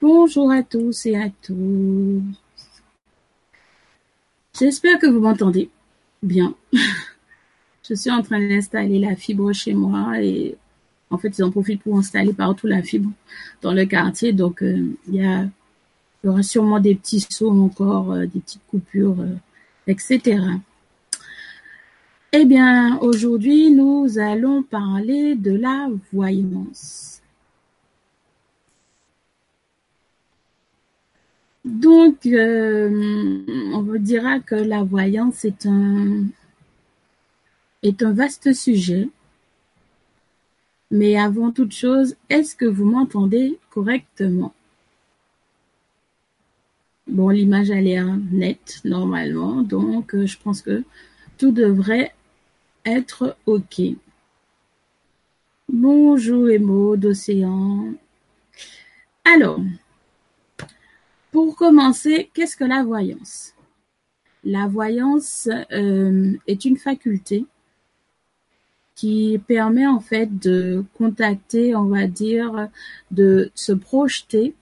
Bonjour à tous et à tous. J'espère que vous m'entendez bien. Je suis en train d'installer la fibre chez moi et en fait, ils en profitent pour installer partout la fibre dans le quartier. Donc, euh, il y, aura sûrement des petits sauts encore, euh, des petites coupures, euh, etc. Eh bien, aujourd'hui, nous allons parler de la voyance. Donc, on vous dira que la voyance est un, vaste sujet. Mais avant toute chose, est-ce que vous m'entendez correctement? Bon, l'image a l'air nette normalement, donc je pense que tout devrait être OK. Bonjour Emo d'Océan. Alors, pour commencer, qu'est-ce que la voyance? La voyance euh, est une faculté qui permet en fait de contacter, on va dire, de se projeter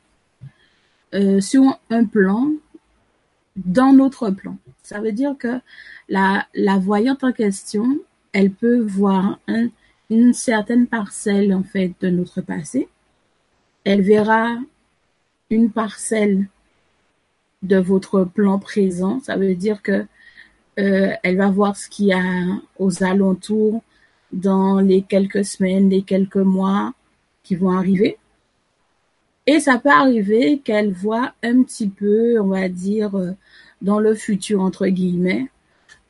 euh, sur un plan dans notre plan. Ça veut dire que la, la voyante en question, elle peut voir une certaine parcelle en fait de notre passé. Elle verra une parcelle de votre plan présent. Ça veut dire que euh, elle va voir ce qu'il y a aux alentours dans les quelques semaines, les quelques mois qui vont arriver. Et ça peut arriver qu'elle voit un petit peu, on va dire, euh, dans le futur, entre guillemets.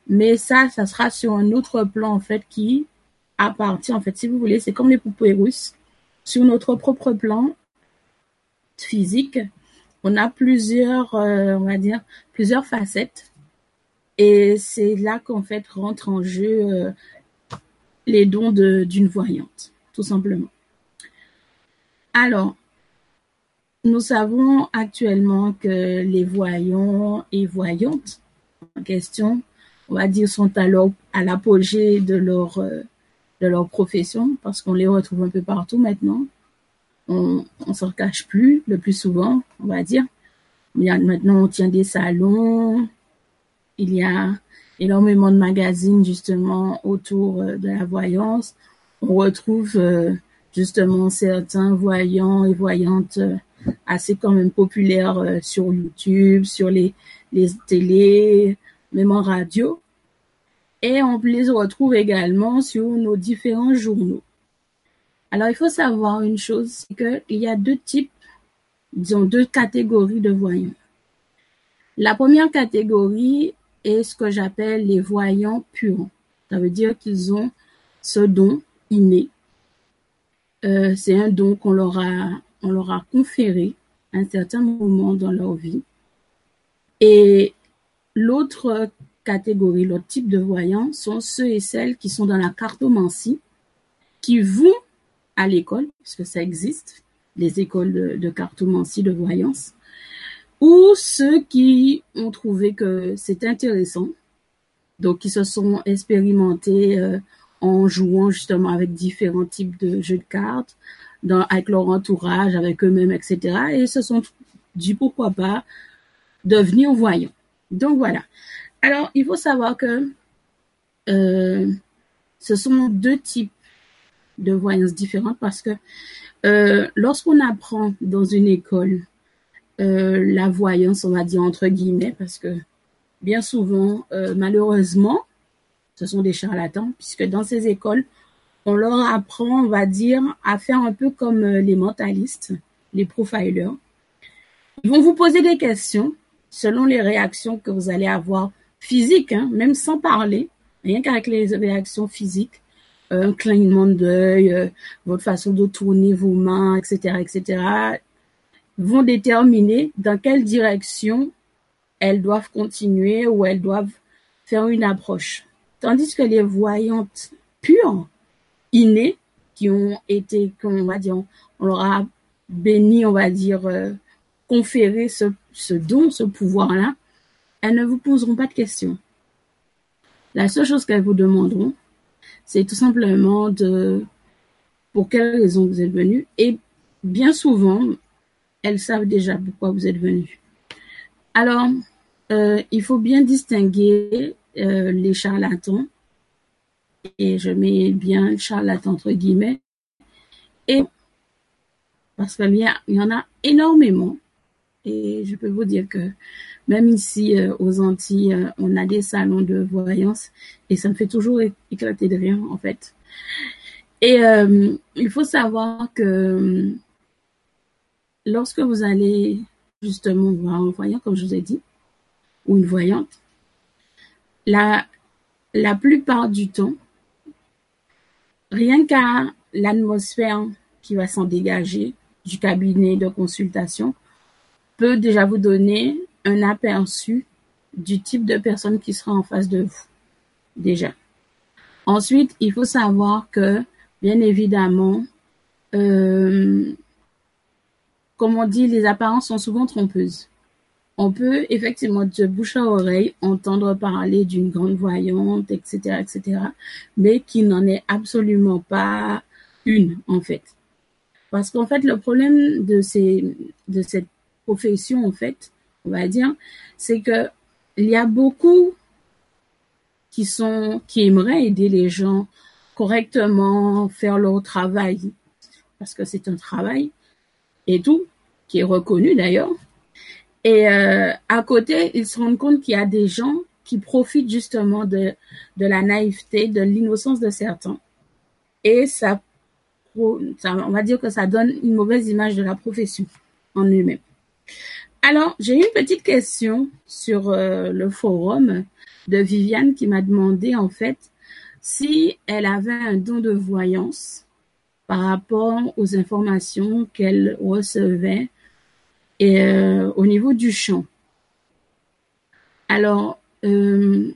Mais ça, ça sera sur un autre plan, en fait, qui appartient, en fait, si vous voulez, c'est comme les poupées russes. Sur notre propre plan physique, on a plusieurs, euh, on va dire, plusieurs facettes. Et c'est là qu'en fait rentre en jeu euh, les dons d'une voyante, tout simplement. Alors, nous savons actuellement que les voyants et voyantes en question, on va dire, sont alors à l'apogée euh, de leur profession parce qu'on les retrouve un peu partout maintenant. On ne s'en cache plus le plus souvent, on va dire. Maintenant, on tient des salons. Il y a énormément de magazines justement autour euh, de la voyance. On retrouve euh, justement certains voyants et voyantes euh, assez quand même populaires sur YouTube, sur les, les télés, même en radio. Et on les retrouve également sur nos différents journaux. Alors il faut savoir une chose, c'est qu'il y a deux types, disons deux catégories de voyants. La première catégorie et ce que j'appelle les voyants purs. Ça veut dire qu'ils ont ce don inné. Euh, c'est un don qu'on leur a, on leur a conféré à un certain moment dans leur vie. Et l'autre catégorie, l'autre type de voyants sont ceux et celles qui sont dans la cartomancie, qui vont à l'école, puisque ça existe, les écoles de, de cartomancie, de voyance, ou ceux qui ont trouvé que c'est intéressant, donc qui se sont expérimentés euh, en jouant justement avec différents types de jeux de cartes, dans, avec leur entourage, avec eux-mêmes, etc. Et se sont dit pourquoi pas devenir voyants. Donc voilà. Alors il faut savoir que euh, ce sont deux types de voyances différentes parce que euh, lorsqu'on apprend dans une école euh, la voyance, on va dire entre guillemets, parce que bien souvent, euh, malheureusement, ce sont des charlatans, puisque dans ces écoles, on leur apprend, on va dire, à faire un peu comme les mentalistes, les profilers. Ils vont vous poser des questions selon les réactions que vous allez avoir physiques, hein, même sans parler, rien qu'avec les réactions physiques, un clignement d'œil, votre façon de tourner vos mains, etc., etc vont déterminer dans quelle direction elles doivent continuer ou elles doivent faire une approche. Tandis que les voyantes pures, innées, qui ont été, on va dire, on leur a béni, on va dire, euh, conféré ce don, ce pouvoir-là, elles ne vous poseront pas de questions. La seule chose qu'elles vous demanderont, c'est tout simplement de pour quelle raison vous êtes venu. Et bien souvent, elles savent déjà pourquoi vous êtes venu. Alors, euh, il faut bien distinguer euh, les charlatans, et je mets bien charlatan entre guillemets, et parce qu'il y, y en a énormément, et je peux vous dire que même ici euh, aux Antilles, euh, on a des salons de voyance et ça me fait toujours éclater de rire en fait. Et euh, il faut savoir que lorsque vous allez justement voir un voyant, comme je vous ai dit, ou une voyante, la, la plupart du temps, rien qu'à l'atmosphère qui va s'en dégager du cabinet de consultation peut déjà vous donner un aperçu du type de personne qui sera en face de vous, déjà. Ensuite, il faut savoir que, bien évidemment, euh, comme on dit, les apparences sont souvent trompeuses. On peut effectivement de bouche à oreille entendre parler d'une grande voyante, etc., etc., mais qui n'en est absolument pas une, en fait. Parce qu'en fait, le problème de ces, de cette profession, en fait, on va dire, c'est que il y a beaucoup qui sont, qui aimeraient aider les gens correctement, faire leur travail, parce que c'est un travail et tout, qui est reconnu d'ailleurs. Et euh, à côté, ils se rendent compte qu'il y a des gens qui profitent justement de, la naïveté, de l'innocence de certains. Et ça, ça, on va dire que ça donne une mauvaise image de la profession en lui-même. Alors, j'ai une petite question sur euh, le forum de Viviane qui m'a demandé en fait si elle avait un don de voyance par rapport aux informations qu'elle recevait euh, au niveau du chant. Alors, euh,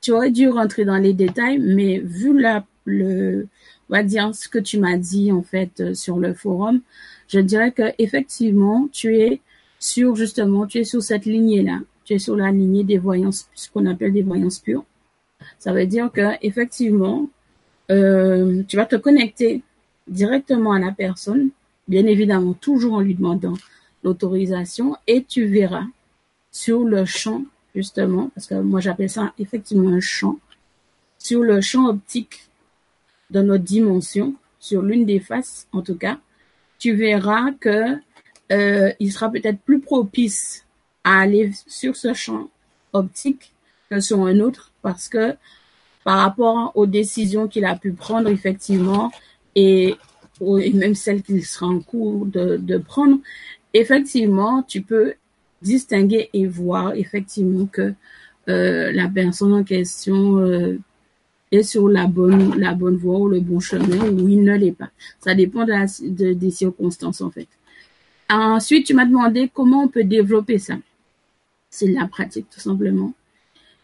tu aurais dû rentrer dans les détails, mais vu la, le, ce que tu m'as dit en fait sur le forum, je dirais que effectivement tu es sur justement, tu es sur cette lignée-là. Tu es sur la lignée des voyances, ce qu'on appelle des voyances pures. Ça veut dire que effectivement, euh, tu vas te connecter directement à la personne, bien évidemment toujours en lui demandant l'autorisation, et tu verras sur le champ justement, parce que moi j'appelle ça effectivement un champ, sur le champ optique de notre dimension, sur l'une des faces en tout cas, tu verras que il sera peut-être plus propice à aller sur ce champ optique que sur un autre parce que par rapport aux décisions qu'il a pu prendre effectivement et, même celles qu'il sera en cours de, prendre, effectivement, tu peux distinguer et voir effectivement que euh, la personne en question euh, est sur la bonne la bonne voie ou le bon chemin ou il ne l'est pas. Ça dépend des circonstances en fait. Ensuite, tu m'as demandé comment on peut développer ça. C'est la pratique, tout simplement.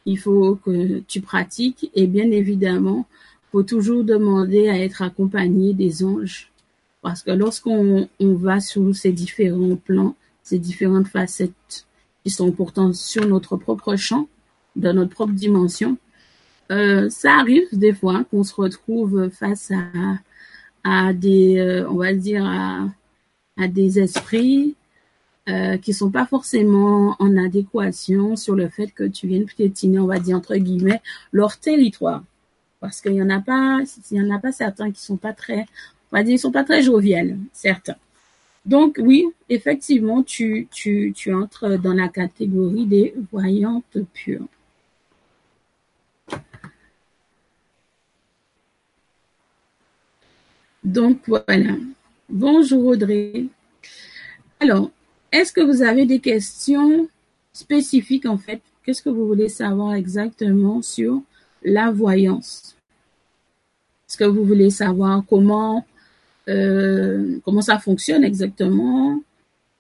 Il faut que tu pratiques et bien évidemment, faut toujours demander à être accompagné des anges. Parce que lorsqu'on on va sur ces différents plans, ces différentes facettes qui sont pourtant sur notre propre champ, dans notre propre dimension, euh, ça arrive des fois qu'on se retrouve face à, à des, euh, on va dire, à, à des esprits euh, qui sont pas forcément en adéquation sur le fait que tu viennes piétiner, on va dire entre guillemets, leur territoire. Parce qu'il y en a pas, certains qui sont pas très, on va dire, ils sont pas très joviales, certains. Donc oui, effectivement, tu, tu, tu entres dans la catégorie des voyantes pures. Donc voilà. Bonjour Audrey. Alors, est-ce que vous avez des questions spécifiques en fait? Qu'est-ce que vous voulez savoir exactement sur la voyance? Est-ce que vous voulez savoir comment euh, ça fonctionne exactement?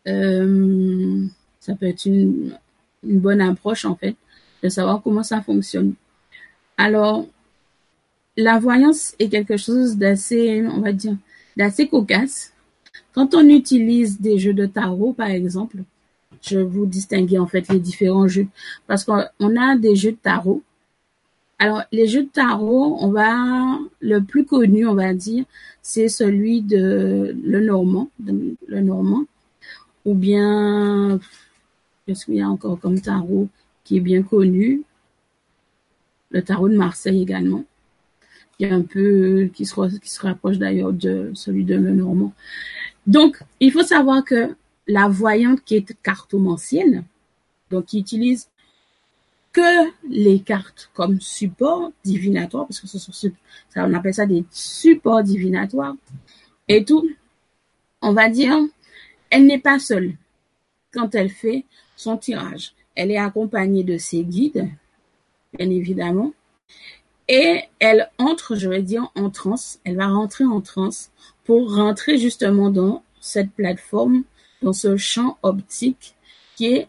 Euh, Ça peut être une, une bonne approche en fait de savoir comment ça fonctionne. Alors, la voyance est quelque chose d'assez, on va dire, d'assez cocasse. Quand on utilise des jeux de tarot, par exemple, je vous distinguer en fait les différents jeux parce qu'on a des jeux de tarot. Alors les jeux de tarot, on va le plus connu, on va dire, c'est celui de le normand, le normand, ou bien, qu'est-ce qu'il y a encore comme tarot qui est bien connu? Le tarot de Marseille également, un peu, qui se, qui se rapproche d'ailleurs de celui de Lenormand. Donc, il faut savoir que la voyante qui est cartomancienne, donc qui utilise que les cartes comme support divinatoire, parce que ce sont, ça, on appelle ça des supports divinatoires, et tout, on va dire, elle n'est pas seule quand elle fait son tirage. Elle est accompagnée de ses guides, bien évidemment, et elle entre, je vais dire, en transe. Elle va rentrer en transe pour rentrer justement dans cette plateforme, dans ce champ optique qui est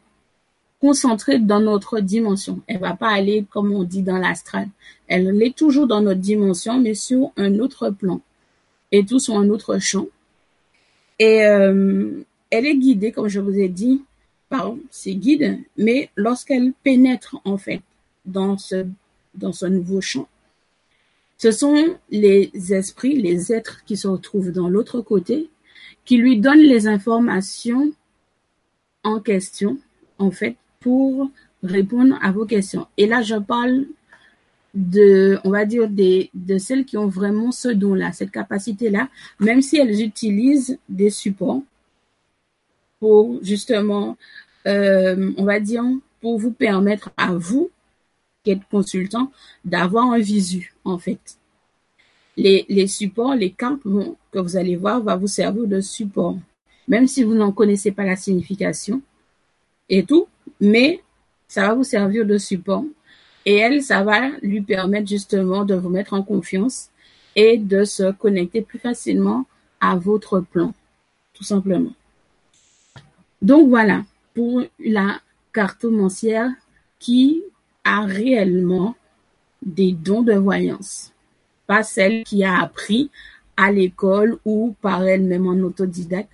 concentrée dans notre dimension. Elle va pas aller, comme on dit, dans l'astral. Elle est toujours dans notre dimension, mais sur un autre plan. Et tout sur un autre champ. Et euh, elle est guidée, comme je vous ai dit, par ses guides, mais lorsqu'elle pénètre, en fait, dans ce, dans ce nouveau champ, ce sont les esprits, les êtres qui se retrouvent dans l'autre côté, qui lui donnent les informations en question, en fait, pour répondre à vos questions. Et là, je parle de, on va dire, de celles qui ont vraiment ce don-là, cette capacité-là, même si elles utilisent des supports pour justement, euh, on va dire, pour vous permettre à vous, êtes consultant, d'avoir un visu, en fait. Les, supports, les cartes que vous allez voir va vous servir de support. Même si vous n'en connaissez pas la signification et tout, mais ça va vous servir de support. Et elle, ça va lui permettre justement de vous mettre en confiance et de se connecter plus facilement à votre plan, tout simplement. Donc voilà, pour la cartomancière qui a réellement des dons de voyance, pas celle qui a appris à l'école ou par elle-même en autodidacte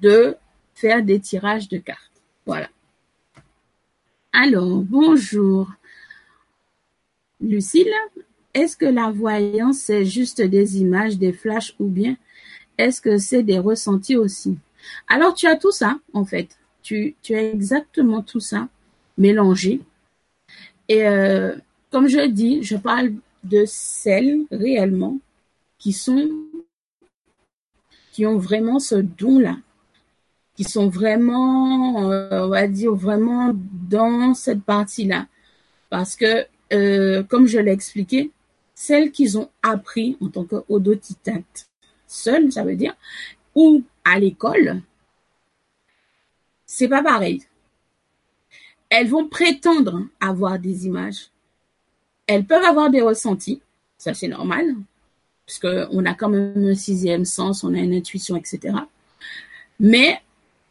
de faire des tirages de cartes. Voilà. Alors, bonjour. Lucille, est-ce que la voyance, c'est juste des images, des flashs ou bien est-ce que c'est des ressentis aussi? Alors, tu as tout ça, en fait. Tu, tu as exactement tout ça mélangé. Et euh, comme je dis, je parle de celles réellement qui sont, qui ont vraiment ce don-là qui sont vraiment, euh, on va dire, vraiment dans cette partie-là. Parce que, euh, comme je l'ai expliqué, celles qu'ils ont appris en tant qu'audotitacte, seul, ça veut dire, ou à l'école, c'est pas pareil. Elles vont prétendre avoir des images. Elles peuvent avoir des ressentis, ça c'est normal, puisque on a quand même un sixième sens, on a une intuition, etc. Mais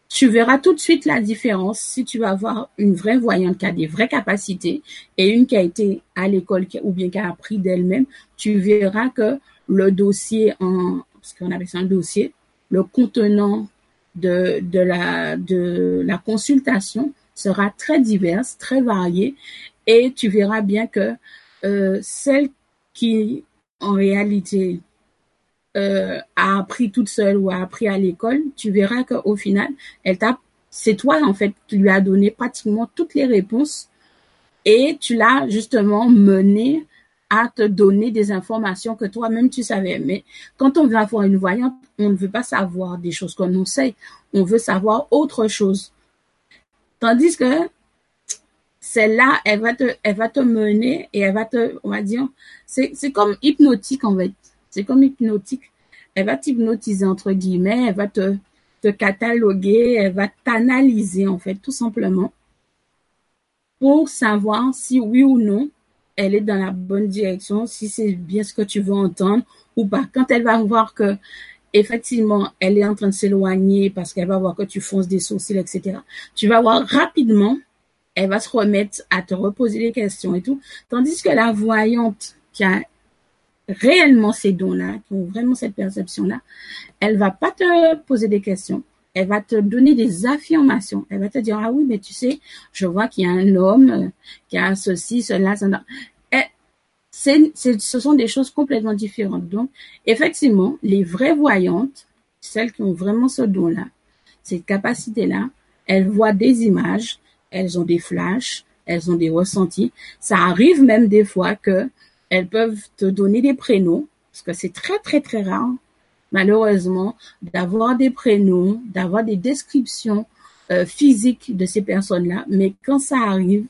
tu verras tout de suite la différence si tu vas avoir une vraie voyante qui a des vraies capacités et une qui a été à l'école ou bien qui a appris d'elle-même. Tu verras que le dossier en, parce qu'on appelle ça un dossier, le contenant de, de la, de la consultation sera très divers, très varié et tu verras bien que euh, celle qui en réalité euh, a appris toute seule ou a appris à l'école, tu verras qu'au final, elle t'a, c'est toi en fait qui lui a donné pratiquement toutes les réponses et tu l'as justement mené à te donner des informations que toi-même tu savais. Mais quand on veut avoir une voyante, on ne veut pas savoir des choses qu'on sait, on veut savoir autre chose. Tandis que celle-là, elle va te, elle mener et elle va te, on va dire, c'est, c'est comme hypnotique en fait. C'est comme hypnotique. Elle va t'hypnotiser entre guillemets, elle va te, te cataloguer, elle va t'analyser en fait, tout simplement, pour savoir si oui ou non elle est dans la bonne direction, si c'est bien ce que tu veux entendre ou pas. Quand elle va voir que effectivement elle est en train de s'éloigner parce qu'elle va voir que tu fonces des sourcils, etc. Tu vas voir rapidement, elle va se remettre à te reposer des questions et tout. Tandis que la voyante qui a réellement ces dons-là, qui ont vraiment cette perception-là, elle va pas te poser des questions. Elle va te donner des affirmations. Elle va te dire, ah oui, mais tu sais, je vois qu'il y a un homme euh, qui a ceci, cela, cela. Ce sont des choses complètement différentes. Donc, effectivement, les vraies voyantes, celles qui ont vraiment ce don-là, cette capacité-là. Elles voient des images, elles ont des flashs, elles ont des ressentis. Ça arrive même des fois que elles peuvent te donner des prénoms, parce que c'est très très très rare, malheureusement, d'avoir des prénoms, d'avoir des descriptions euh, physiques de ces personnes-là. Mais quand ça arrive,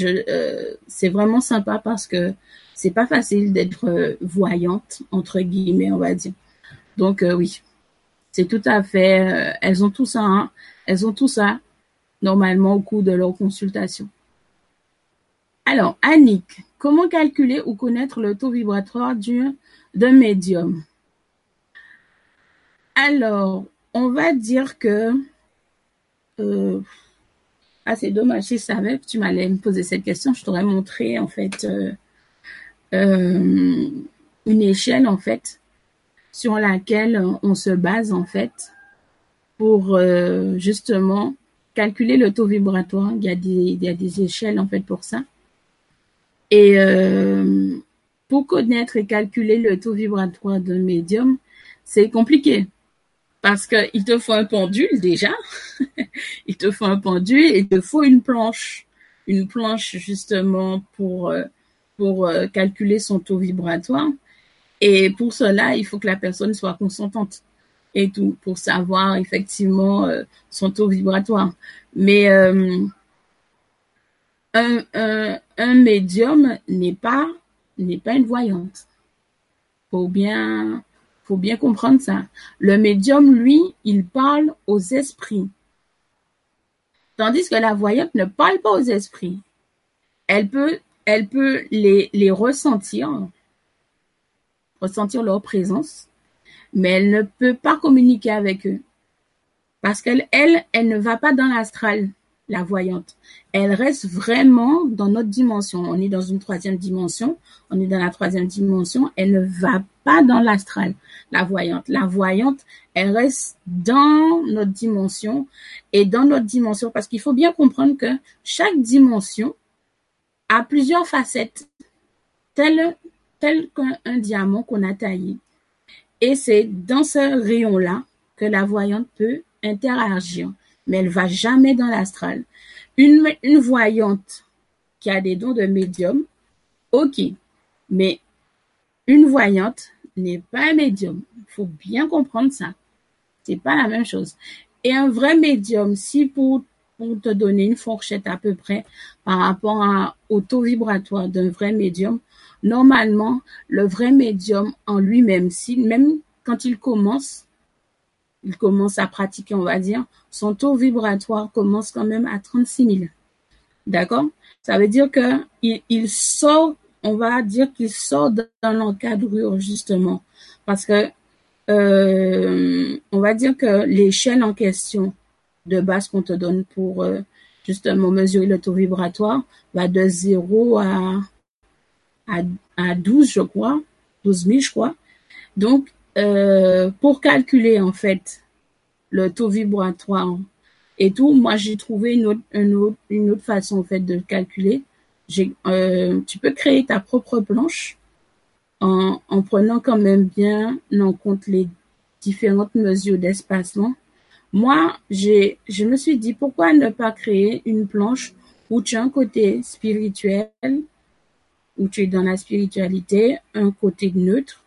euh, c'est vraiment sympa parce que c'est pas facile d'être euh, voyante entre guillemets, on va dire. Donc oui, c'est tout à fait. elles ont tout ça, hein. elles ont tout ça normalement au cours de leur consultation. Alors, Annick, comment calculer ou connaître le taux vibratoire d'un médium? Alors, on va dire que... Euh, ah, c'est dommage, je savais que tu m'allais me poser cette question, je t'aurais montré en fait euh, euh, une échelle en fait sur laquelle on se base en fait pour justement calculer le taux vibratoire. Il y a des, il y a des échelles en fait pour ça. Et euh, pour connaître et calculer le taux vibratoire d'un médium, c'est compliqué parce qu'il te faut un pendule déjà, il te faut un pendule et il te faut une planche, une planche justement pour euh, pour euh, calculer son taux vibratoire. Et pour cela, il faut que la personne soit consentante et tout pour savoir effectivement son taux vibratoire. Mais un, un, médium n'est pas n'est pas une voyante. Faut bien faut bien comprendre ça. Le médium, lui, il parle aux esprits. Tandis que la voyante ne parle pas aux esprits. Elle peut, elle peut les, ressentir, ressentir leur présence, mais elle ne peut pas communiquer avec eux. Parce qu'elle, elle, elle ne va pas dans l'astral la voyante. Elle reste vraiment dans notre dimension. On est dans une troisième dimension. On est dans la troisième dimension. Elle ne va pas dans l'astral, la voyante. La voyante, elle reste dans notre dimension et dans notre dimension parce qu'il faut bien comprendre que chaque dimension a plusieurs facettes, tel, tel qu'un diamant qu'on a taillé. Et c'est dans ce rayon-là que la voyante peut interagir mais elle va jamais dans l'astral. Une, voyante qui a des dons de médium, ok, mais une voyante n'est pas un médium. Il faut bien comprendre ça. C'est pas la même chose. Et un vrai médium, si pour, pour te donner une fourchette à peu près par rapport à, au taux vibratoire d'un vrai médium, normalement, le vrai médium en lui-même, si, même quand il commence, il commence à pratiquer, on va dire, son taux vibratoire commence quand même à 36 000. D'accord? Ça veut dire que il, sort, on va dire qu'il sort dans l'encadrure justement, parce que euh, on va dire que l'échelle en question de base qu'on te donne pour euh, justement mesurer le taux vibratoire va de 0 à, à, à 12, je crois, 12 000, je crois. Donc, euh, pour calculer en fait le taux vibratoire et tout, moi j'ai trouvé une autre, une autre, une autre façon en fait de calculer. Euh, tu peux créer ta propre planche en, en prenant quand même bien en compte les différentes mesures d'espacement. Moi, j'ai, je me suis dit pourquoi ne pas créer une planche où tu as un côté spirituel, où tu es dans la spiritualité, un côté neutre,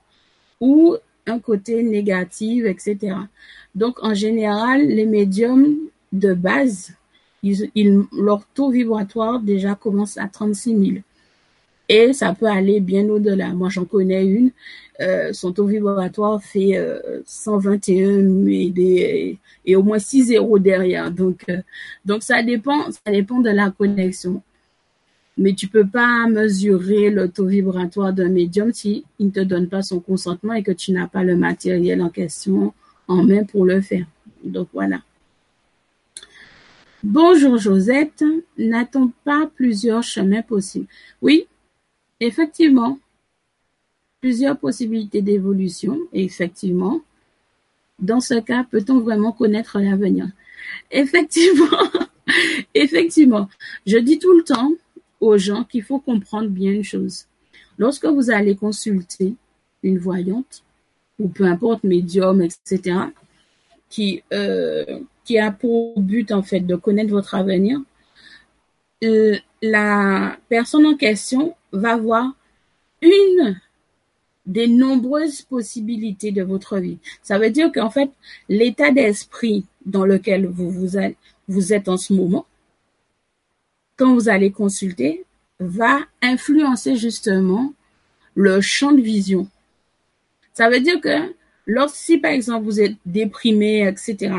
ou un côté négatif, etc. Donc, en général, les médiums de base, ils, leur taux vibratoire déjà commence à 36 000. Et ça peut aller bien au-delà. Moi, j'en connais une. Euh, son taux vibratoire fait 121 euh, et, et au moins 6 zéros derrière. Donc, euh, donc ça dépend, ça dépend de la connexion mais tu peux pas mesurer le taux vibratoire d'un médium si il ne te donne pas son consentement et que tu n'as pas le matériel en question en main pour le faire. Donc voilà. Bonjour Josette, n'a-t-on pas plusieurs chemins possibles? Oui, effectivement, plusieurs possibilités d'évolution, effectivement. Dans ce cas, peut-on vraiment connaître l'avenir? Effectivement, effectivement. Je dis tout le temps, aux gens qu'il faut comprendre bien une chose. Lorsque vous allez consulter une voyante, ou peu importe, médium, etc., qui, euh, qui a pour but en fait de connaître votre avenir, la personne en question va voir une des nombreuses possibilités de votre vie. Ça veut dire qu'en fait, l'état d'esprit dans lequel vous, êtes en ce moment, quand vous allez consulter, va influencer justement le champ de vision. Ça veut dire que lorsque, par exemple vous êtes déprimé, etc.,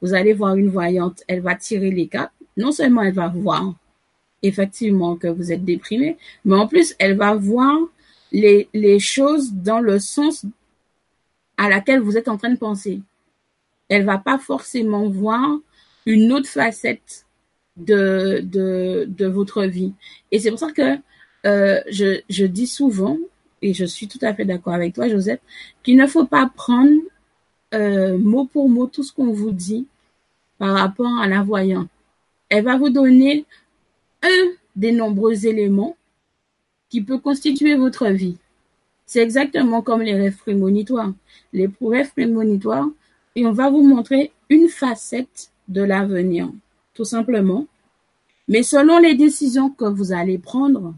vous allez voir une voyante, elle va tirer les cartes. Non seulement elle va voir effectivement que vous êtes déprimé, mais en plus elle va voir les, choses dans le sens à laquelle vous êtes en train de penser. Elle va pas forcément voir une autre facette de, votre vie. Et c'est pour ça que euh, je, je dis souvent, et je suis tout à fait d'accord avec toi, Joseph, qu'il ne faut pas prendre euh, mot pour mot tout ce qu'on vous dit par rapport à la voyante. Elle va vous donner un des nombreux éléments qui peut constituer votre vie. C'est exactement comme les rêves prémonitoires. Les rêves prémonitoires, et on va vous montrer une facette de l'avenir, tout simplement. Mais selon les décisions que vous allez prendre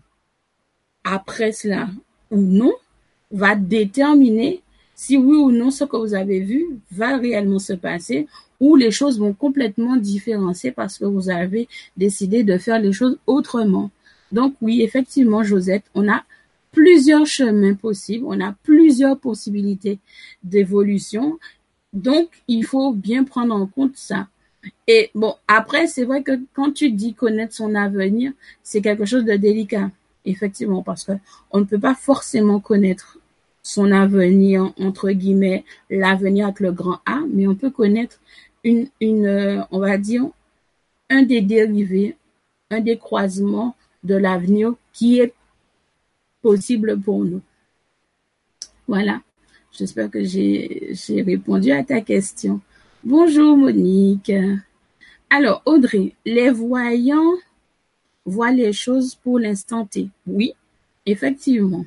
après cela ou non, va déterminer si oui ou non ce que vous avez vu va réellement se passer ou les choses vont complètement différencier parce que vous avez décidé de faire les choses autrement. Donc oui, effectivement, Josette, on a plusieurs chemins possibles, on a plusieurs possibilités d'évolution. Donc, il faut bien prendre en compte ça. Et bon, après, c'est vrai que quand tu dis connaître son avenir, c'est quelque chose de délicat, effectivement, parce que on ne peut pas forcément connaître son avenir, entre guillemets, l'avenir avec le grand A, mais on peut connaître une, une, euh, on va dire, un des dérivés, un des croisements de l'avenir qui est possible pour nous. Voilà. J'espère que j'ai répondu à ta question. Bonjour Monique. Alors Audrey, les voyants voient les choses pour l'instant T. Oui, effectivement.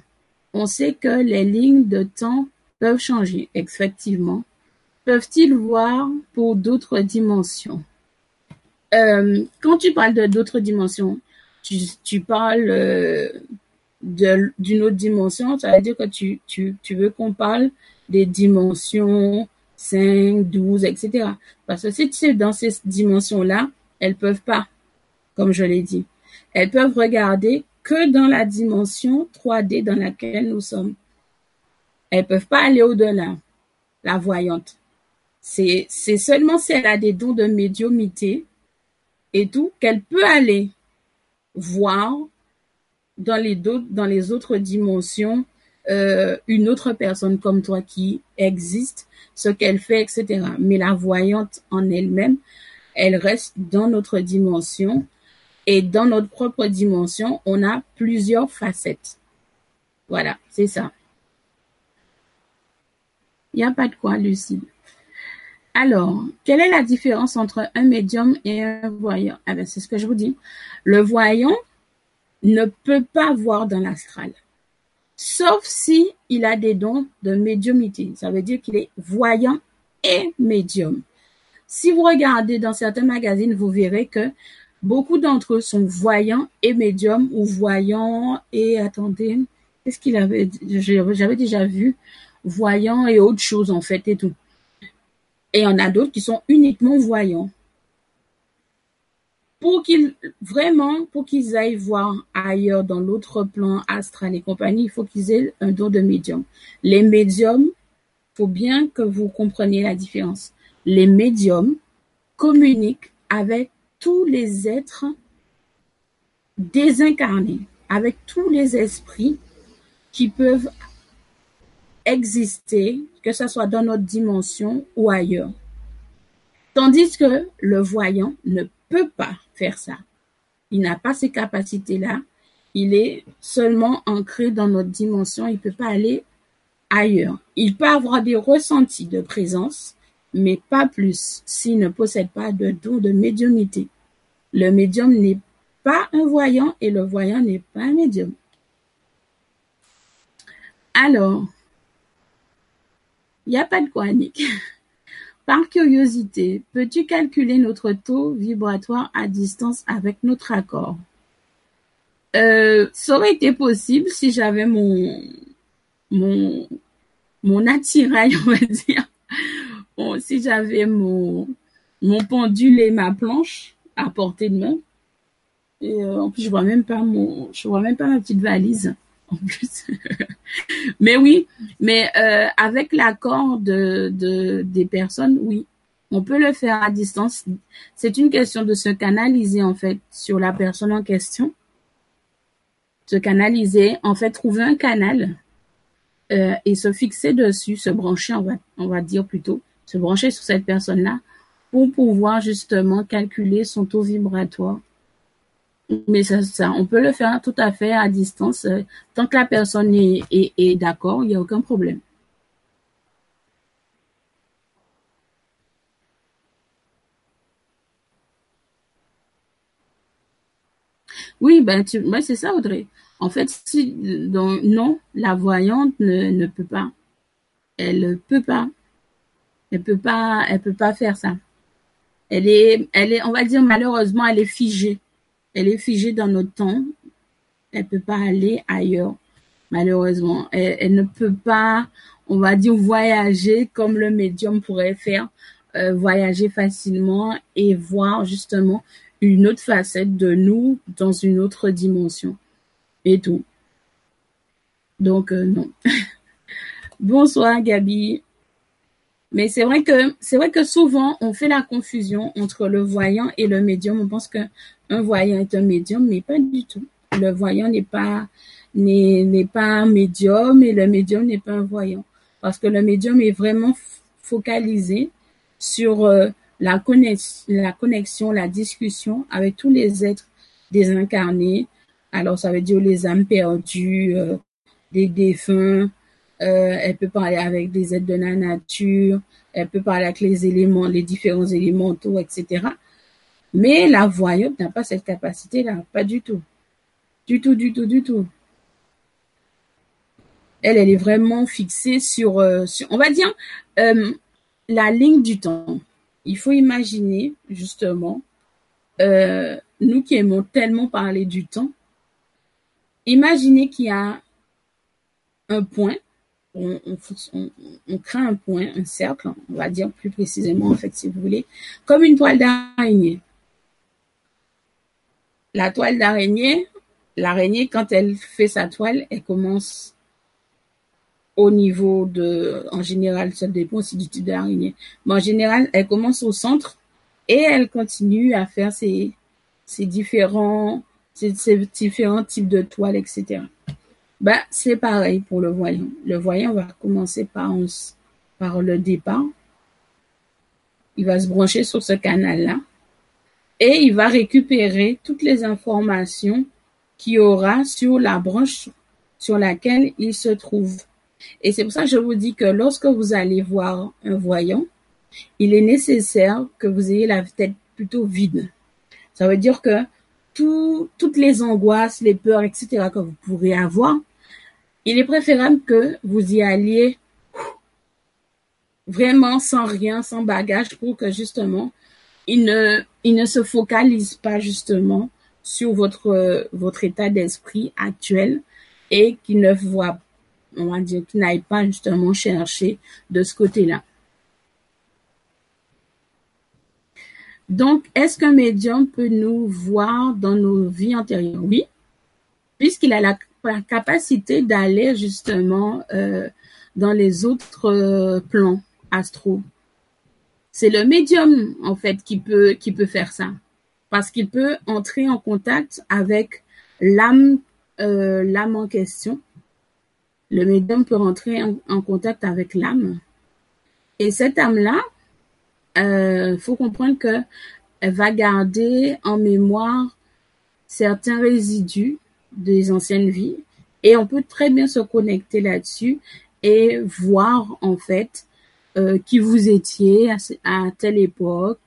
On sait que les lignes de temps peuvent changer, effectivement. Peuvent-ils voir pour d'autres dimensions? Euh, Quand tu parles de d'autres dimensions, tu, tu parles euh, d'une autre dimension, ça veut dire que tu, tu, tu veux qu'on parle des dimensions 5, 12, etc. Parce que si tu es dans ces dimensions-là, elles peuvent pas, comme je l'ai dit. Elles peuvent regarder que dans la dimension 3D dans laquelle nous sommes. Elles peuvent pas aller au-delà, la voyante. C'est, seulement si elle a des dons de médiumité et tout qu'elle peut aller voir dans les, dans les autres dimensions euh, une autre personne comme toi qui existe, ce qu'elle fait, etc. Mais la voyante en elle-même, elle reste dans notre dimension et dans notre propre dimension, on a plusieurs facettes. Voilà, c'est ça. Il n'y a pas de quoi, Lucie. Alors, quelle est la différence entre un médium et un voyant? Eh ben, C'est ce que je vous dis. Le voyant ne peut pas voir dans l'astral, sauf si il a des dons de médiumité. Ça veut dire qu'il est voyant et médium. Si vous regardez dans certains magazines, vous verrez que beaucoup d'entre eux sont voyants et médiums ou voyants et attendez, qu'est-ce qu'il avait J'avais déjà vu voyants et autre chose en fait et tout. Et il y en a d'autres qui sont uniquement voyants. Pour qu'ils, vraiment, pour qu'ils aillent voir ailleurs dans l'autre plan astral et compagnie, il faut qu'ils aient un don de médium. Les médiums, faut bien que vous compreniez la différence. Les médiums communiquent avec tous les êtres désincarnés, avec tous les esprits qui peuvent exister, que ce soit dans notre dimension ou ailleurs. Tandis que le voyant ne peut pas faire ça. Il n'a pas ces capacités-là. Il est seulement ancré dans notre dimension. Il ne peut pas aller ailleurs. Il peut avoir des ressentis de présence, mais pas plus s'il ne possède pas de don de médiumnité. Le médium n'est pas un voyant et le voyant n'est pas un médium. Alors, n'y a pas de quoi, Nick. par curiosité, peux-tu calculer notre taux vibratoire à distance avec notre accord? Euh, Ça aurait été possible si j'avais mon mon mon attirail, on va dire. Si j'avais mon mon pendule et ma planche à portée de main. Et euh, en plus, je vois même pas mon, je vois même pas ma petite valise en plus. mais oui, mais euh, avec l'accord de, de des personnes, oui, on peut le faire à distance. C'est une question de se canaliser en fait sur la personne en question. Se canaliser, en fait, trouver un canal euh, et se fixer dessus, se brancher, on va, on va dire plutôt, se brancher sur cette personne-là pour pouvoir justement calculer son taux vibratoire mais ça, on peut le faire tout à fait à distance. Euh, tant que la personne est, est, d'accord, il n'y a aucun problème. Oui, ben, tu, c'est ça, Audrey. En fait, si, non, la voyante ne, ne peut pas. Elle ne peut pas. Elle peut pas, elle peut pas faire ça. Elle est, elle est, on va dire malheureusement, elle est figée elle est figée dans notre temps. Elle peut pas aller ailleurs, malheureusement. Elle, ne peut pas, on va dire, voyager comme le médium pourrait faire, euh, voyager facilement et voir justement une autre facette de nous dans une autre dimension et tout. Donc euh, non. Bonsoir Gabi. Mais c'est vrai que c'est vrai que souvent on fait la confusion entre le voyant et le médium. On pense que un voyant est un médium, mais pas du tout. Le voyant n'est pas n'est pas un médium et le médium n'est pas un voyant parce que le médium est vraiment focalisé sur euh, la, connexion, la connexion, la discussion avec tous les êtres désincarnés. Alors ça veut dire les âmes perdues, euh, les défunts, euh, elle peut parler avec des êtres de la nature, elle peut parler avec les éléments, les différents élémentaux, etc. Mais la voyante n'a pas cette capacité-là, pas du tout. Du tout, du tout, du tout. Elle, elle est vraiment fixée sur, euh, on va dire, euh, la ligne du temps. Il faut imaginer, justement, nous qui aimons tellement parler du temps, imaginez qu'il y a un point on, on, crée un point, un cercle, on va dire plus précisément, en fait, si vous voulez, comme une toile d'araignée. La toile d'araignée, l'araignée, quand elle fait sa toile, elle commence au niveau de, en général, ça dépend aussi du type d'araignée, mais en général, elle commence au centre et elle continue à faire ses, différents, ses, différents types de toiles, etc. Bah, c'est pareil pour le voyant. Le voyant va commencer par, par le départ. Il va se brancher sur ce canal-là et il va récupérer toutes les informations qu'il aura sur la branche sur laquelle il se trouve. Et c'est pour ça que je vous dis que lorsque vous allez voir un voyant, il est nécessaire que vous ayez la tête plutôt vide. Ça veut dire que toutes les angoisses, les peurs, etc. que vous pourrez avoir, il est préférable que vous y alliez vraiment sans rien, sans bagage, pour que justement, il ne, il ne se focalise pas justement sur votre, votre état d'esprit actuel et qu'il ne voit, on va dire, qu'il n'aille pas justement chercher de ce côté-là. Donc, est-ce qu'un médium peut nous voir dans nos vies antérieures? Oui, puisqu'il a la capacité d'aller justement euh, dans les autres euh, plans astro. C'est le médium en fait qui peut faire ça. Parce qu'il peut entrer en contact avec l'âme euh, en question. Le médium peut rentrer en, contact avec l'âme. Et cette âme là, euh, faut comprendre que elle va garder en mémoire certains résidus des anciennes vies. Et on peut très bien se connecter là-dessus et voir en fait euh, qui vous étiez à, telle époque,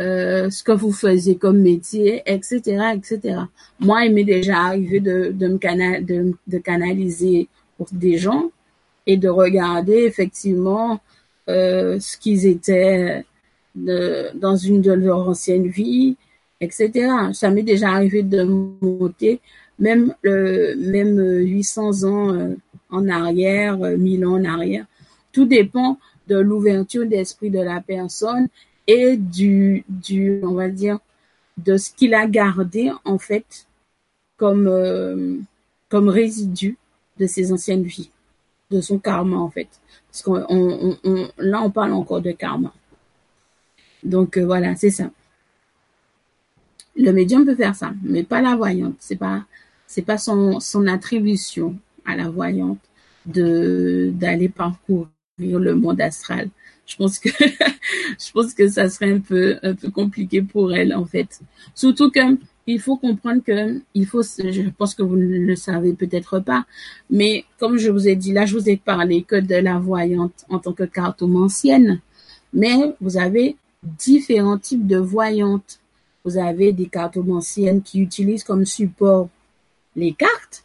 euh, ce que vous faisiez comme métier, etc., etc. Moi, il m'est déjà arrivé de, de me canaliser pour des gens et de regarder effectivement euh, ce qu'ils étaient de, dans une de leurs anciennes vies, etc. Ça m'est déjà arrivé de monter même le même 800 ans euh, en arrière, 1000 ans en arrière. Tout dépend de l'ouverture d'esprit de la personne et du, du, on va dire, de ce qu'il a gardé en fait comme euh, comme résidu de ses anciennes vies, de son karma en fait. Parce qu'on on, on, là on parle encore de karma. Donc euh, voilà, c'est ça. Le médium peut faire ça, mais pas la voyante. C'est pas c'est pas son son attribution à la voyante de d'aller parcourir le monde astral. Je pense que je pense que ça serait un peu un peu compliqué pour elle en fait. Surtout que il faut comprendre que il faut je pense que vous ne le savez peut-être pas mais comme je vous ai dit là je vous ai parlé que de la voyante en tant que cartomancienne mais vous avez différents types de voyantes. Vous avez des cartomanciennes qui utilisent comme support les cartes,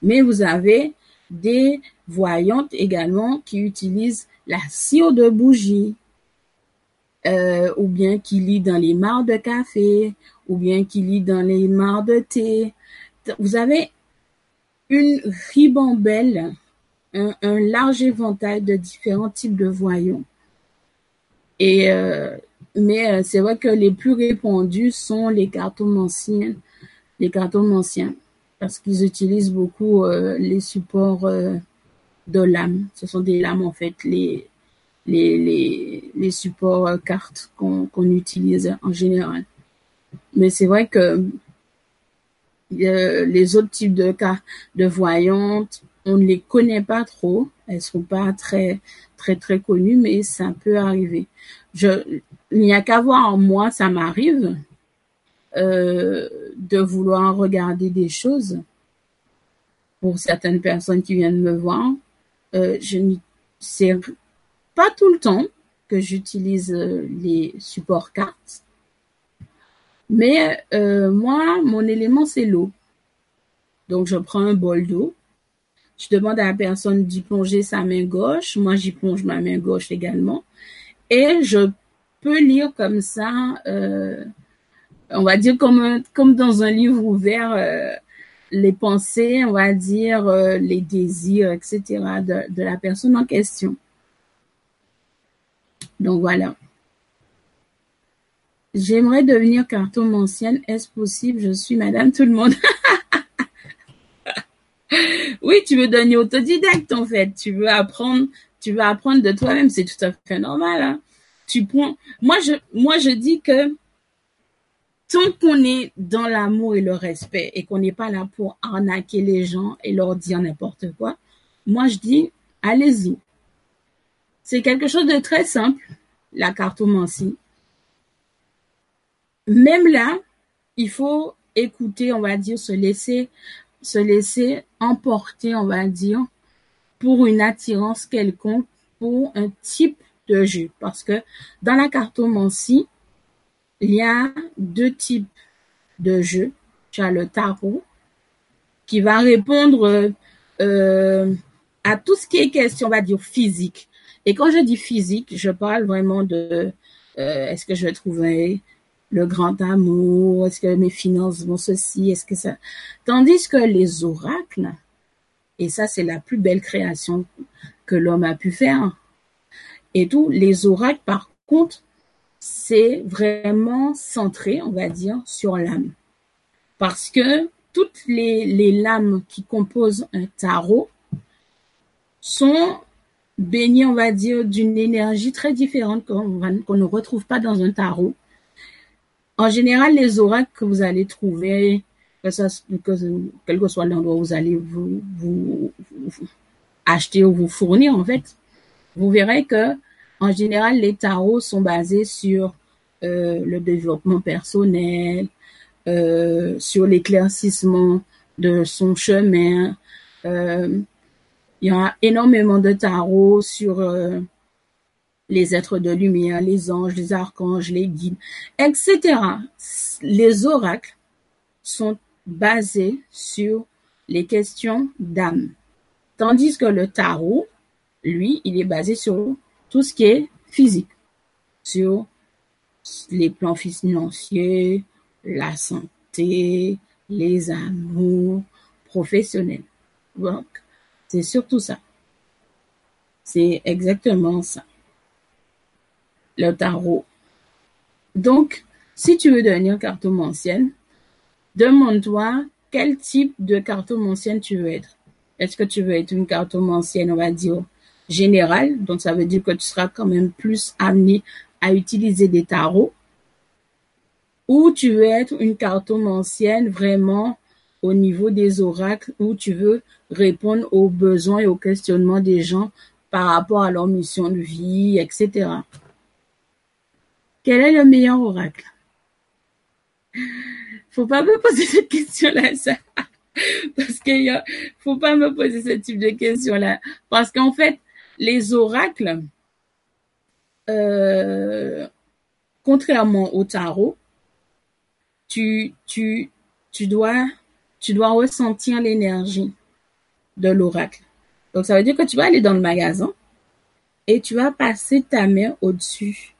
mais vous avez des voyantes également qui utilisent la cire de bougie, euh, ou bien qui lit dans les mares de café, ou bien qui lit dans les mares de thé. Vous avez une ribambelle, un, large éventail de différents types de voyants. Et euh, mais euh, c'est vrai que les plus répandus sont les cartomanciens, les parce qu'ils utilisent beaucoup euh, les supports euh, de lames. Ce sont des lames en fait, les les les, supports cartes qu'on qu'on utilise en général. Mais c'est vrai que les autres types de cas de voyantes, on ne les connaît pas trop. Elles sont pas très très très connues, mais ça peut arriver. Il n'y a qu'à voir, moi, ça m'arrive euh, vouloir regarder des choses pour certaines personnes qui viennent me voir. Euh, je c'est pas tout le temps que j'utilise euh, les supports cartes, mais euh, moi, mon élément c'est l'eau. Donc je prends un bol d'eau, je demande à la personne d'y plonger sa main gauche, moi j'y plonge ma main gauche également, et je peux lire comme ça, on va dire comme dans un livre ouvert, euh, les pensées, on va dire euh, les désirs, etc. de, de la personne en question. Donc voilà. J'aimerais devenir cartomancienne. Est-ce possible? Je suis madame tout le monde. oui, tu veux devenir autodidacte en fait. Tu veux apprendre, tu veux apprendre de toi-même. C'est tout à fait normal. Hein. Tu prends. Moi, je, moi, je dis que tant qu'on est dans l'amour et le respect et qu'on n'est pas là pour arnaquer les gens et leur dire n'importe quoi, moi je dis allez-y. C'est quelque chose de très simple, la cartomancie. Même là, il faut écouter, on va dire, se laisser, se laisser emporter, on va dire, pour une attirance quelconque, pour un type de jeu. Parce que dans la cartomancie, il y a deux types de jeux. Tu as le tarot qui va répondre euh, à tout ce qui est question, on va dire, physique. Et quand je dis physique, je parle vraiment de euh, est-ce que je vais trouver le grand amour, est-ce que mes finances vont ceci, est-ce que ça... Tandis que les oracles, et ça c'est la plus belle création que l'homme a pu faire, et tout, les oracles par contre, c'est vraiment centré, on va dire, sur l'âme. Parce que toutes les, les lames qui composent un tarot sont baignées, on va dire, d'une énergie très différente qu'on ne retrouve pas dans un tarot. En général, les oracles que vous allez trouver, que ça, que, quel que soit l'endroit où vous allez vous, vous, vous, acheter ou vous fournir, en fait, vous verrez que, en général, les tarots sont basés sur euh, le développement personnel, euh, sur l'éclaircissement de son chemin. Euh, il y a énormément de tarots sur les êtres de lumière, les anges, les archanges, les guides, etc. Les oracles sont basés sur les questions d'âme. Tandis que le tarot, lui, il est basé sur tout ce qui est physique, sur les plans financiers, la santé, les amours professionnels. Donc, c'est surtout ça. C'est exactement ça. Le tarot. Donc, si tu veux devenir cartomancienne, demande-toi quel type de cartomancienne tu veux être. Est-ce que tu veux être une cartomancienne, on va dire, générale, donc ça veut dire que tu seras quand même plus amené à utiliser des tarots, ou tu veux être une cartomancienne vraiment au niveau des oracles, où tu veux répondre aux besoins et aux questionnements des gens par rapport à leur mission de vie, etc. Quel est le meilleur oracle? Faut pas me poser cette question-là, ça. Parce qu'il faut pas me poser ce type de questions-là. Parce qu'en fait, les oracles, euh, contrairement au tarot, tu, tu, tu dois, tu dois ressentir l'énergie de l'oracle. Donc, ça veut dire que tu vas aller dans le magasin et tu vas passer ta main au-dessus.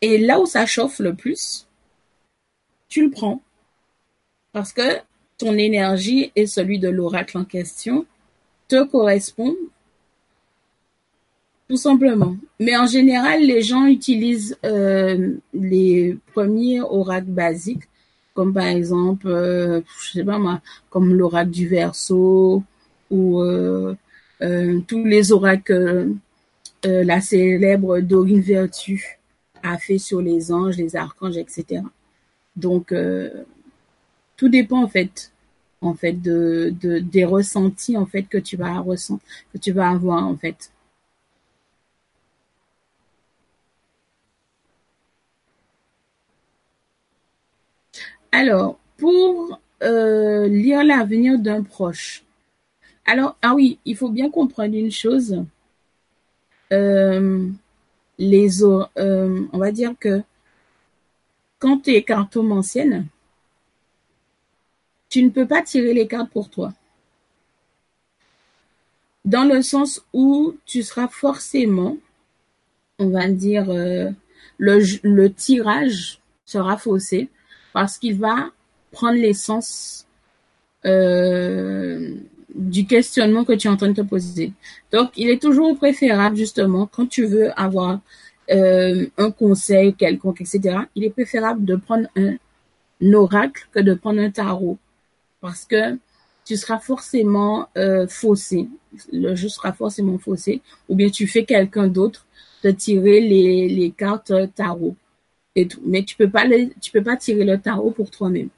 Et là où ça chauffe le plus, tu le prends. Parce que ton énergie et celui de l'oracle en question te correspondent tout simplement. Mais en général, les gens utilisent euh, les premiers oracles basiques, comme par exemple, euh, je sais pas moi, comme l'oracle du Verseau ou euh, euh, tous les oracles euh, la célèbre Dorine Vertu a fait sur les anges, les archanges, etc. Donc tout dépend en fait en fait de, de des ressentis en fait que tu vas ressentir que tu vas avoir en fait Alors, pour euh, lire l'avenir d'un proche. Alors, ah oui, il faut bien comprendre une chose. Euh, les euh, on va dire que quand tu es cartomancienne, tu ne peux pas tirer les cartes pour toi. Dans le sens où tu seras forcément, on va dire, le, le tirage sera faussé parce qu'il va prendre l'essence euh, du questionnement que tu es en train de te poser. Donc, il est toujours préférable, justement, quand tu veux avoir euh, un conseil quelconque, etc., il est préférable de prendre un, oracle que de prendre un tarot. Parce que tu seras forcément euh, faussé. Le jeu sera forcément faussé. Ou bien tu fais quelqu'un d'autre de tirer les, les cartes tarot Mais tu peux pas tu peux pas tirer le tarot pour toi-même.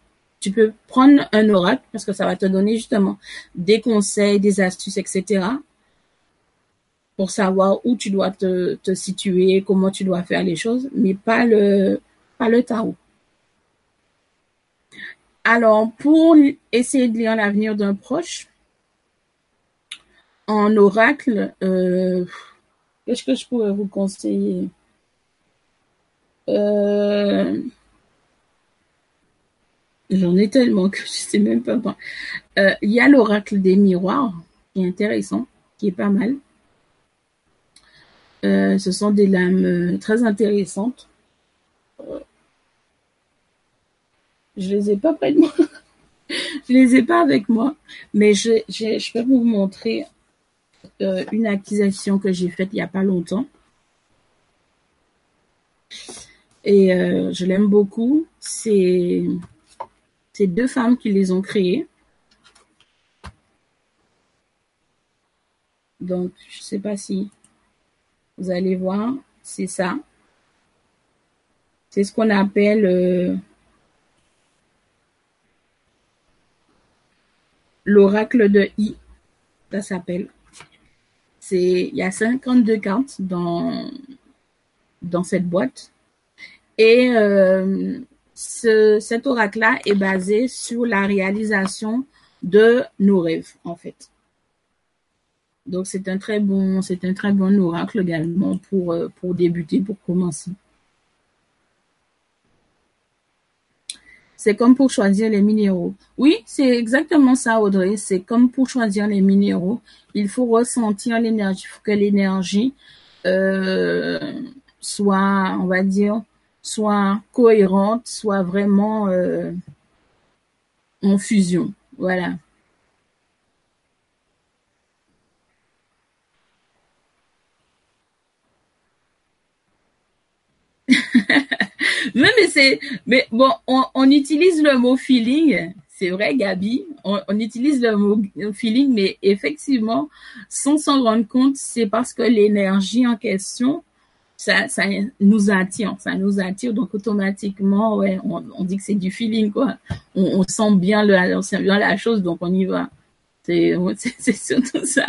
Tu peux prendre un oracle parce que ça va te donner justement des conseils, des astuces, etc. pour savoir où tu dois te, te situer, comment tu dois faire les choses, mais pas le, pas le tarot. Alors, pour essayer de lire l'avenir d'un proche, en oracle, euh, qu'est-ce que je pourrais vous conseiller? Euh, j'en ai tellement que je sais même pas. Euh, il y a l'oracle des miroirs, qui est intéressant, qui est pas mal. Euh, ce sont des lames très intéressantes. Je les ai pas près de moi. je les ai pas avec moi, mais je, je peux vous montrer une acquisition que j'ai faite il y a pas longtemps. Et euh, je l'aime beaucoup. C'est deux femmes qui les ont créées. Donc, je sais pas si vous allez voir, c'est ça. C'est ce qu'on appelle euh, l'oracle de I. Ça s'appelle. C'est il y a 52 cartes dans dans cette boîte. Et euh, ce, cet oracle-là est basé sur la réalisation de nos rêves, en fait. Donc c'est un très bon, c'est un très bon oracle également pour euh, pour débuter, pour commencer. C'est comme pour choisir les minéraux. Oui, c'est exactement ça, Audrey. C'est comme pour choisir les minéraux. Il faut ressentir l'énergie. Il faut que l'énergie euh, soit, on va dire, soit cohérente, soit vraiment euh, en fusion. Voilà. mais, c'est, mais bon, on, utilise le mot feeling. C'est vrai, Gabi. On, utilise le mot feeling, mais effectivement, sans s'en rendre compte, c'est parce que l'énergie en question, ça, ça nous attire, ça nous attire. Donc automatiquement, ouais, on, dit que c'est du feeling, quoi. On, sent bien le, on sent bien la chose, donc on y va. C'est, surtout ça.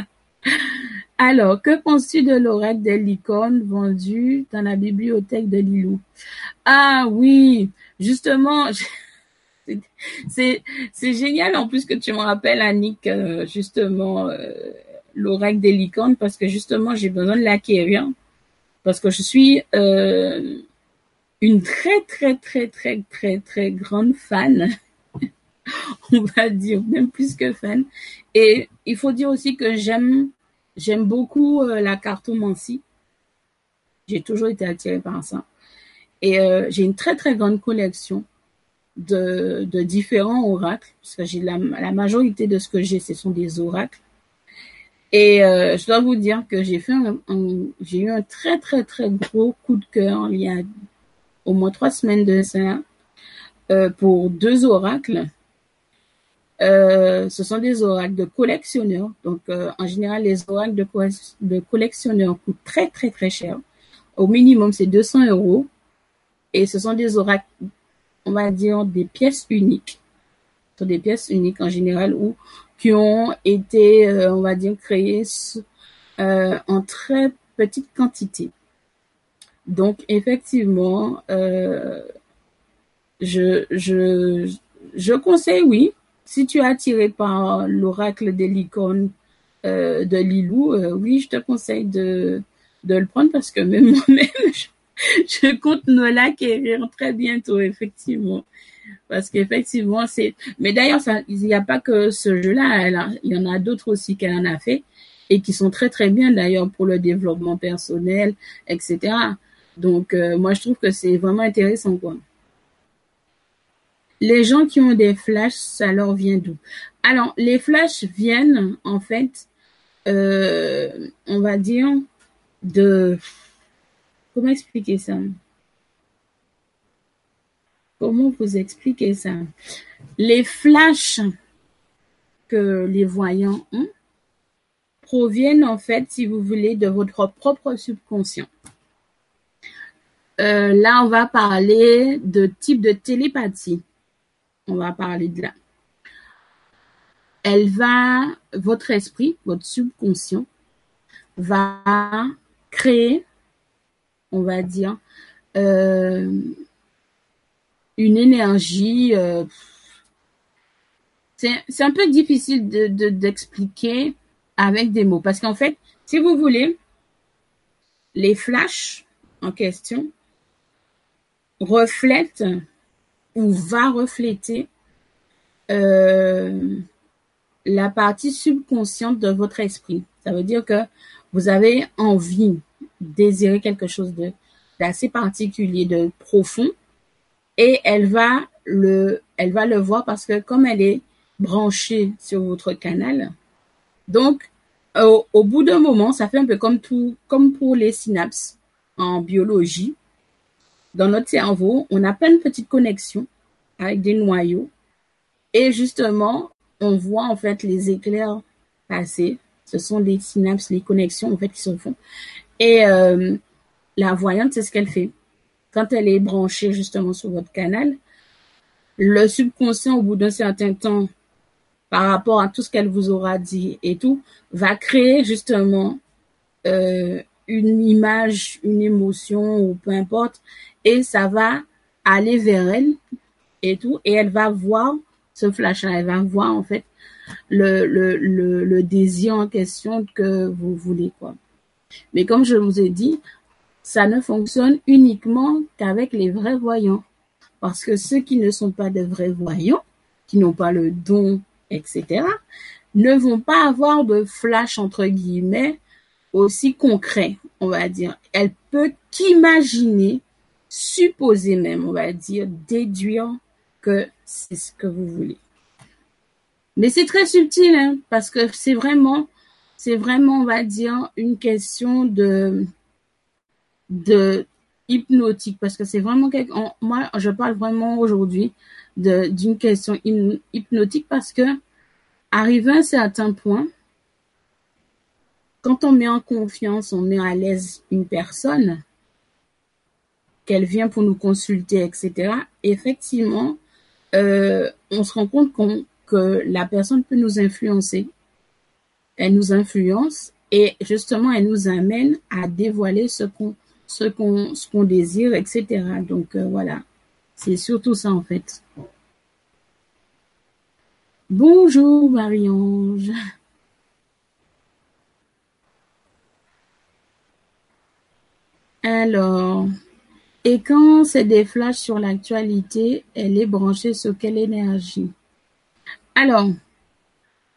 Alors, que penses-tu de l'oracle des licornes vendu dans la bibliothèque de Lilou? Ah oui, justement, c'est c'est génial en plus que tu me rappelles Annick euh, justement euh, l'oracle des licornes parce que justement j'ai besoin de l'acquérir parce que je suis euh, une très très très très très très grande fan on va dire même plus que fan et il faut dire aussi que j'aime J'aime beaucoup euh, la cartomancie. J'ai toujours été attirée par ça. Et euh, j'ai une très très grande collection de, différents oracles, parce que j'ai la majorité de ce que j'ai, ce sont des oracles. Et euh, je dois vous dire que j'ai eu un très très très gros coup de cœur il y a au moins trois semaines de ça euh, pour deux oracles euh, ce sont des oracles de collectionneurs. Donc, en général, les oracles de, de, collectionneurs coûtent très, très, très cher. Au minimum, c'est 200 euros. Et ce sont des oracles, on va dire, des pièces uniques. Ce sont des pièces uniques en général ou qui ont été, euh, on va dire, créées euh, en très petite quantité. Donc, effectivement, euh, je, je, je conseille, oui, si tu es attiré par l'oracle des licornes de Lilou, oui, je te conseille de, de le prendre parce que même moi-même, je, compte me l'acquérir très bientôt, effectivement. Parce qu'effectivement, c'est... Mais d'ailleurs, il n'y a pas que ce jeu-là, il y en a d'autres aussi qu'elle en a fait et qui sont très très bien d'ailleurs pour le développement personnel, etc. Donc, euh, moi, je trouve que c'est vraiment intéressant, quoi. Les gens qui ont des flashs, ça leur vient d'où? Alors, les flashs viennent, en fait, euh, on va dire, de... Comment expliquer ça? Comment vous expliquer ça? Les flashs que les voyants ont proviennent, en fait, si vous voulez, de votre propre subconscient. Euh, là, on va parler de type de télépathie on va parler de là. Elle va, votre esprit, votre subconscient, va créer, on va dire, euh, une énergie. Euh, c'est un peu difficile de d'expliquer avec des mots parce qu'en fait, si vous voulez, les flashs en question reflètent ou va refléter euh, la partie subconsciente de votre esprit. Ça veut dire que vous avez envie, désirer quelque chose de d'assez particulier, de profond, et elle va le, elle va le voir parce que comme elle est branchée sur votre canal, donc au, au bout d'un moment, ça fait un peu comme tout, comme pour les synapses en biologie dans notre cerveau, on a plein de petites connexions avec des noyaux. Et justement, on voit en fait les éclairs passer. Ce sont les synapses, les connexions en fait qui se font. Et euh, la voyante, c'est ce qu'elle fait. Quand elle est branchée justement sur votre canal, le subconscient, au bout d'un certain temps, par rapport à tout ce qu'elle vous aura dit et tout, va créer justement euh, une image, une émotion ou peu importe, et ça va aller vers elle et tout, et elle va voir ce flash-là, elle va voir en fait le, le, désir en question que vous voulez quoi. Mais comme je vous ai dit, ça ne fonctionne uniquement qu'avec les vrais voyants. Parce que ceux qui ne sont pas de vrais voyants, qui n'ont pas le don, etc., ne vont pas avoir de flash, entre guillemets, aussi concret, on va dire. Elle peut qu'imaginer, supposer même, on va dire, déduire que c'est ce que vous voulez. Mais c'est très subtil, hein, parce que c'est vraiment, c'est vraiment, on va dire, une question de, de hypnotique, parce que c'est vraiment quelque, moi, je parle vraiment aujourd'hui d'une question hypnotique parce que, arrivé à un certain point, quand on met en confiance, on met à l'aise une personne, qu'elle vient pour nous consulter, etc., effectivement, euh, on se rend compte que la personne peut nous influencer. Elle nous influence et justement, elle nous amène à dévoiler ce qu'on ce qu'on désire, etc. Donc euh, voilà, c'est surtout ça en fait. Bonjour Marie-Ange. Alors, et quand c'est des flashs sur l'actualité, elle est branchée sur quelle énergie? Alors,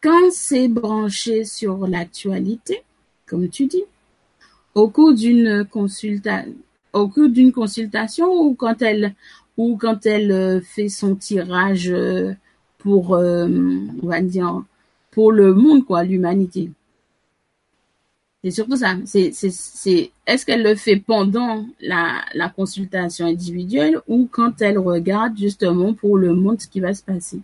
quand c'est branché sur l'actualité, comme tu dis, au cours d'une consultation, ou quand elle ou quand elle euh, fait son tirage euh, pour euh, on va dire pour le monde quoi, l'humanité. C'est surtout ça. C'est, c'est, est-ce qu'elle le fait pendant la consultation individuelle ou quand elle regarde justement pour le monde ce qui va se passer?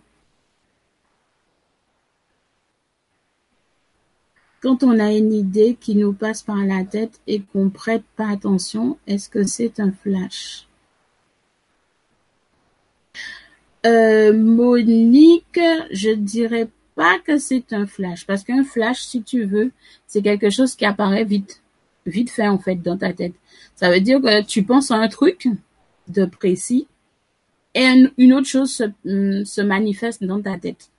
Quand on a une idée qui nous passe par la tête et qu'on prête pas attention, est-ce que c'est un flash? Euh, Monique, je dirais pas que c'est un flash, parce qu'un flash, si tu veux, c'est quelque chose qui apparaît vite, vite fait en fait dans ta tête. Ça veut dire que tu penses à un truc de précis et une autre chose se, hum, se manifeste dans ta tête.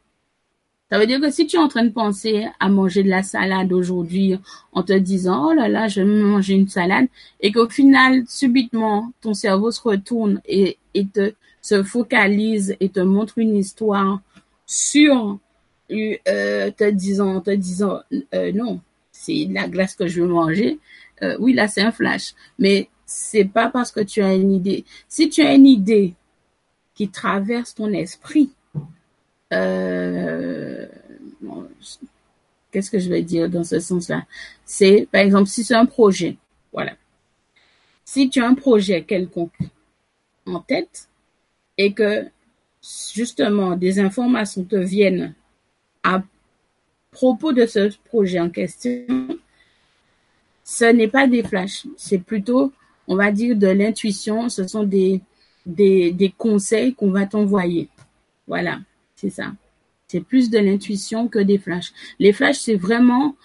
Ça veut dire que si tu es en train de penser à manger de la salade aujourd'hui en te disant oh là là je vais manger une salade et qu'au final subitement ton cerveau se retourne et, te se focalise et te montre une histoire sur euh, te disant, te disant, euh, non, c'est la glace que je veux manger. Euh, oui, là, c'est un flash. Mais c'est pas parce que tu as une idée. Si tu as une idée qui traverse ton esprit, qu'est-ce que je vais dire dans ce sens-là? C'est, par exemple, si c'est un projet, voilà. Si tu as un projet quelconque en tête et que justement des informations te viennent à propos de ce projet en question, ce n'est pas des flashs, c'est plutôt, on va dire, de l'intuition, ce sont des, des, des conseils qu'on va t'envoyer. Voilà, c'est ça. C'est plus de l'intuition que des flashs. Les flashs, c'est vraiment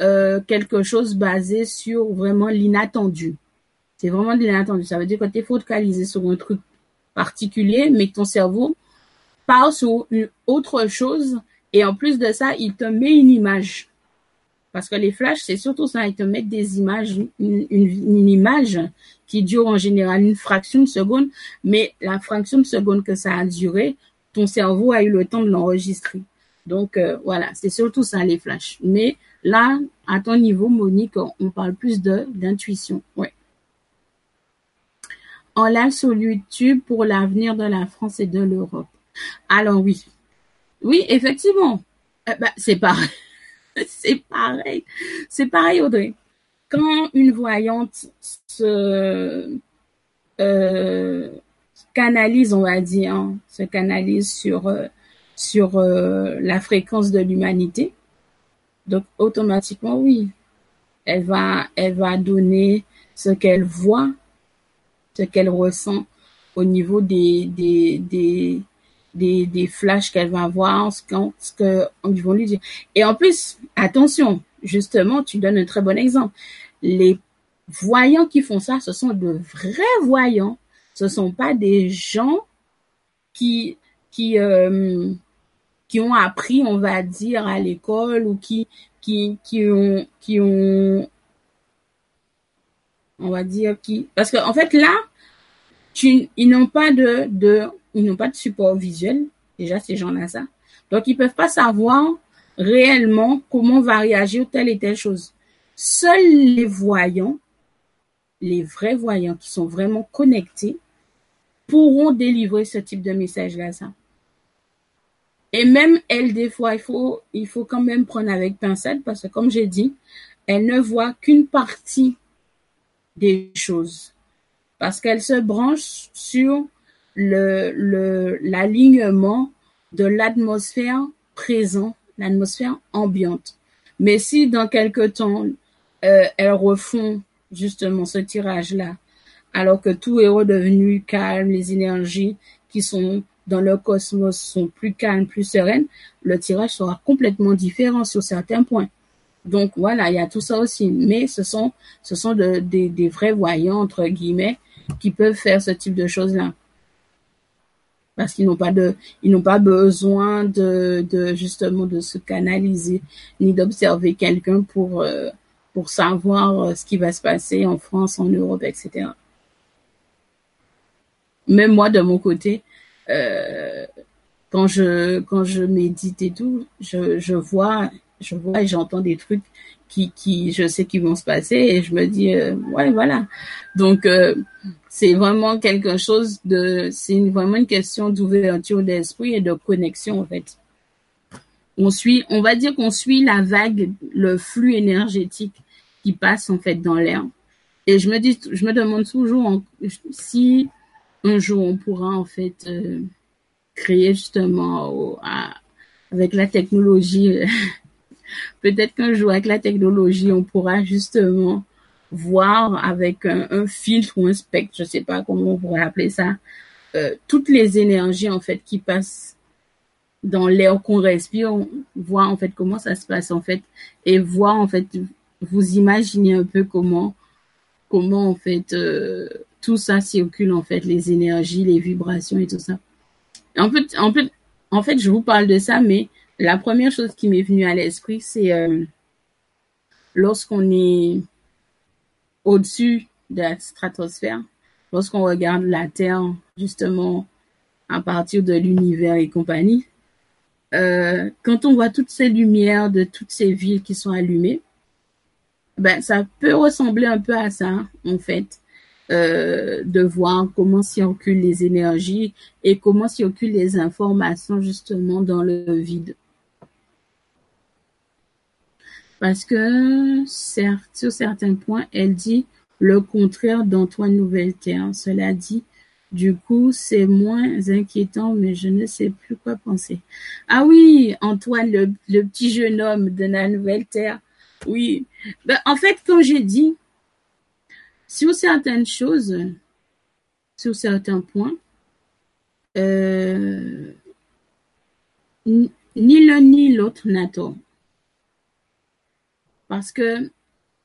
euh, quelque chose basé sur vraiment l'inattendu. C'est vraiment de l'inattendu. Ça veut dire que tu es focalisé sur un truc particulier, mais que ton cerveau part sur une autre chose et en plus de ça, il te met une image. Parce que les flashs, c'est surtout ça, ils te mettent des images, une, une, image qui dure en général une fraction de seconde, mais la fraction de seconde que ça a duré, ton cerveau a eu le temps de l'enregistrer. Donc euh, voilà, c'est surtout ça les flashs. Mais là, à ton niveau, Monique, on parle plus de d'intuition. Ouais. On l'a sur YouTube pour l'avenir de la France et de l'Europe. Alors oui, oui, effectivement. Ben, c'est pareil. c'est pareil. C'est pareil, Audrey. Quand une voyante se euh, canalise, on va dire, hein, se canalise sur euh, sur euh, la fréquence de l'humanité, donc automatiquement, oui, elle va elle va donner ce qu'elle voit, ce qu'elle ressent au niveau des des des des, des flashs qu'elle va avoir, ce qu'on ce que ils vont lui dire. Et en plus, attention, justement, tu donnes un très bon exemple. Les voyants qui font ça, ce sont de vrais voyants. Ce sont pas des gens qui qui euh, qui ont appris, on va dire, à l'école ou qui qui qui ont qui ont on va dire qui parce que en fait là tu, ils n'ont pas de de ils n'ont pas de support visuel. Déjà, ces gens-là, ça. Donc, ils peuvent pas savoir réellement comment va réagir telle et telle chose. seuls les voyants, les vrais voyants qui sont vraiment connectés, pourront délivrer ce type de message-là. Ça. Et même elle, des fois, il faut, il faut quand même prendre avec pincette parce que, comme j'ai dit, elle ne voit qu'une partie des choses parce qu'elle se branche sur le, l'alignement de l'atmosphère présente, l'atmosphère ambiante. Mais si dans quelque temps, euh, elles refont justement ce tirage-là, alors que tout est redevenu calme, les énergies qui sont dans le cosmos sont plus calmes, plus sereines, le tirage sera complètement différent sur certains points. Donc voilà, il y a tout ça aussi. Mais ce sont, ce sont de, des, des vrais voyants, entre guillemets, qui peuvent faire ce type de choses-là. Parce qu'ils n'ont pas de, ils n'ont pas besoin de, de justement de se canaliser ni d'observer quelqu'un pour, euh, pour savoir euh, ce qui va se passer en France, en Europe, etc. Même moi, de mon côté, euh, quand je quand je médite et tout, je, je vois je vois et j'entends des trucs qui qui je sais qui vont se passer et je me dis euh, ouais voilà. Donc euh, c'est vraiment quelque chose de c'est vraiment une question d'ouverture d'esprit et de connexion en fait. On suit on va dire qu'on suit la vague le flux énergétique qui passe en fait dans l'air. Et je me dis je me demande toujours si un jour on pourra en fait euh, créer justement avec la technologie. Peut-être qu'un jour avec la technologie, on pourra justement voir avec un, filtre ou un spectre, je sais pas comment on pourrait appeler ça, euh, toutes les énergies en fait qui passent dans l'air qu'on respire, voir en fait comment ça se passe en fait et voir en fait vous imaginez un peu comment comment en fait euh, tout ça circule en fait, les énergies, les vibrations et tout ça. En fait, en en fait, je vous parle de ça, mais la première chose qui m'est venue à l'esprit, c'est euh, lorsqu'on est au-dessus de la stratosphère, lorsqu'on regarde la Terre justement à partir de l'univers et compagnie, euh, quand on voit toutes ces lumières de toutes ces villes qui sont allumées, ben ça peut ressembler un peu à ça en fait. Euh, de voir comment circulent les énergies et comment circulent les informations justement dans le vide. Parce que certes, sur certains points, elle dit le contraire d'Antoine Nouvelle-Terre. Cela dit, du coup, c'est moins inquiétant, mais je ne sais plus quoi penser. Ah oui, Antoine, le, le petit jeune homme de la Nouvelle-Terre. Oui. Ben, en fait, comme j'ai dit, sur certaines choses, sur certains points, euh, ni l'un ni l'autre n'a tort. Parce que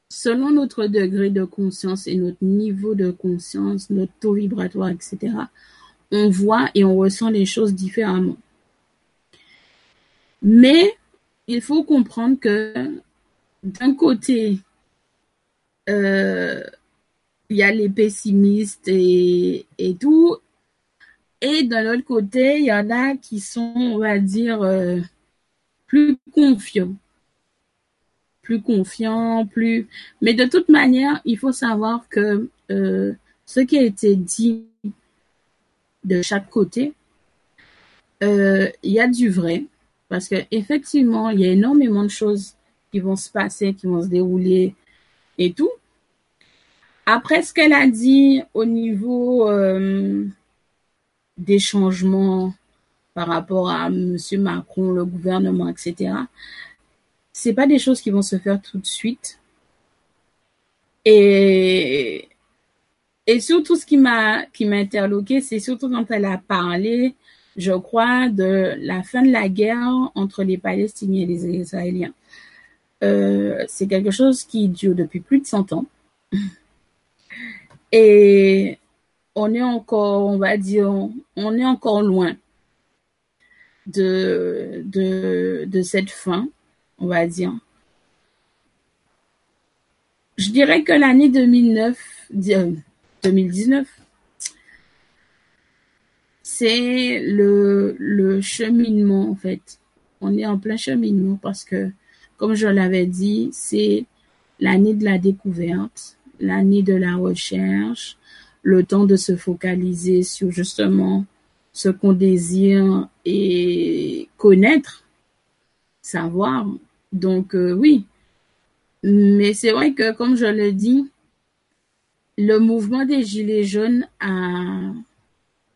selon notre degré de conscience et notre niveau de conscience, notre taux vibratoire, etc., on voit et on ressent les choses différemment. Mais il faut comprendre que d'un côté, euh, il y a les pessimistes et, et tout. Et de l'autre côté, il y en a qui sont, on va dire, euh, plus confiants. Plus confiants, plus... Mais de toute manière, il faut savoir que euh, ce qui a été dit de chaque côté, euh, il y a du vrai. Parce que effectivement, il y a énormément de choses qui vont se passer, qui vont se dérouler et tout. Après ce qu'elle a dit au niveau euh, des changements par rapport à Monsieur Macron, le gouvernement, etc., c'est pas des choses qui vont se faire tout de suite. Et et surtout ce qui m'a qui m'a interloqué, c'est surtout quand elle a parlé, je crois, de la fin de la guerre entre les Palestiniens et les Israéliens. Euh, c'est quelque chose qui dure depuis plus de 100 ans. Et on est encore, on va dire, on est encore loin de, de, cette fin, on va dire. Je dirais que l'année 2009, 2019, c'est le, le cheminement, en fait. On est en plein cheminement parce que, comme je l'avais dit, c'est l'année de la découverte, l'année de la recherche, le temps de se focaliser sur justement ce qu'on désire et connaître, savoir. Donc euh, oui, mais c'est vrai que comme je le dis, le mouvement des Gilets jaunes a,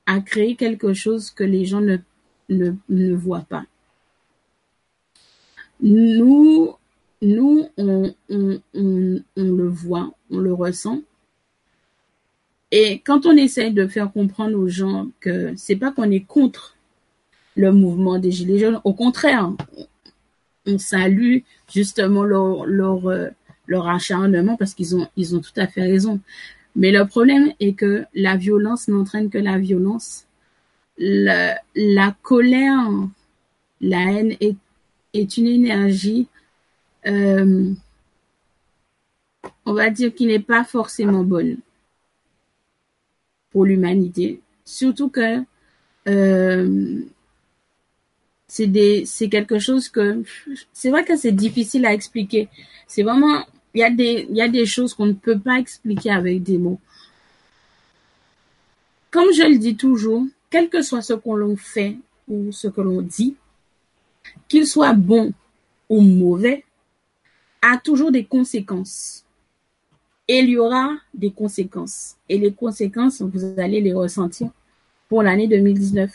a créé quelque chose que les gens ne, voient pas. Nous, nous on, on le voit, on le ressent. Et quand on essaye de faire comprendre aux gens que c'est pas qu'on est contre le mouvement des Gilets jaunes, au contraire, on salue justement leur, euh, acharnement parce qu'ils ont, tout à fait raison. Mais le problème est que la violence n'entraîne que la violence. La, colère, la haine est, est une énergie, euh, on va dire, qui n'est pas forcément bonne pour l'humanité. Surtout que euh, c'est quelque chose que, c'est vrai que c'est difficile à expliquer. C'est vraiment, il y a des, il y a des choses qu'on ne peut pas expliquer avec des mots. Comme je le dis toujours, quel que soit ce qu'on l'on fait ou ce que l'on dit, qu'il soit bon ou mauvais, a toujours des conséquences. Il y aura des conséquences. Et les conséquences, vous allez les ressentir pour l'année 2019.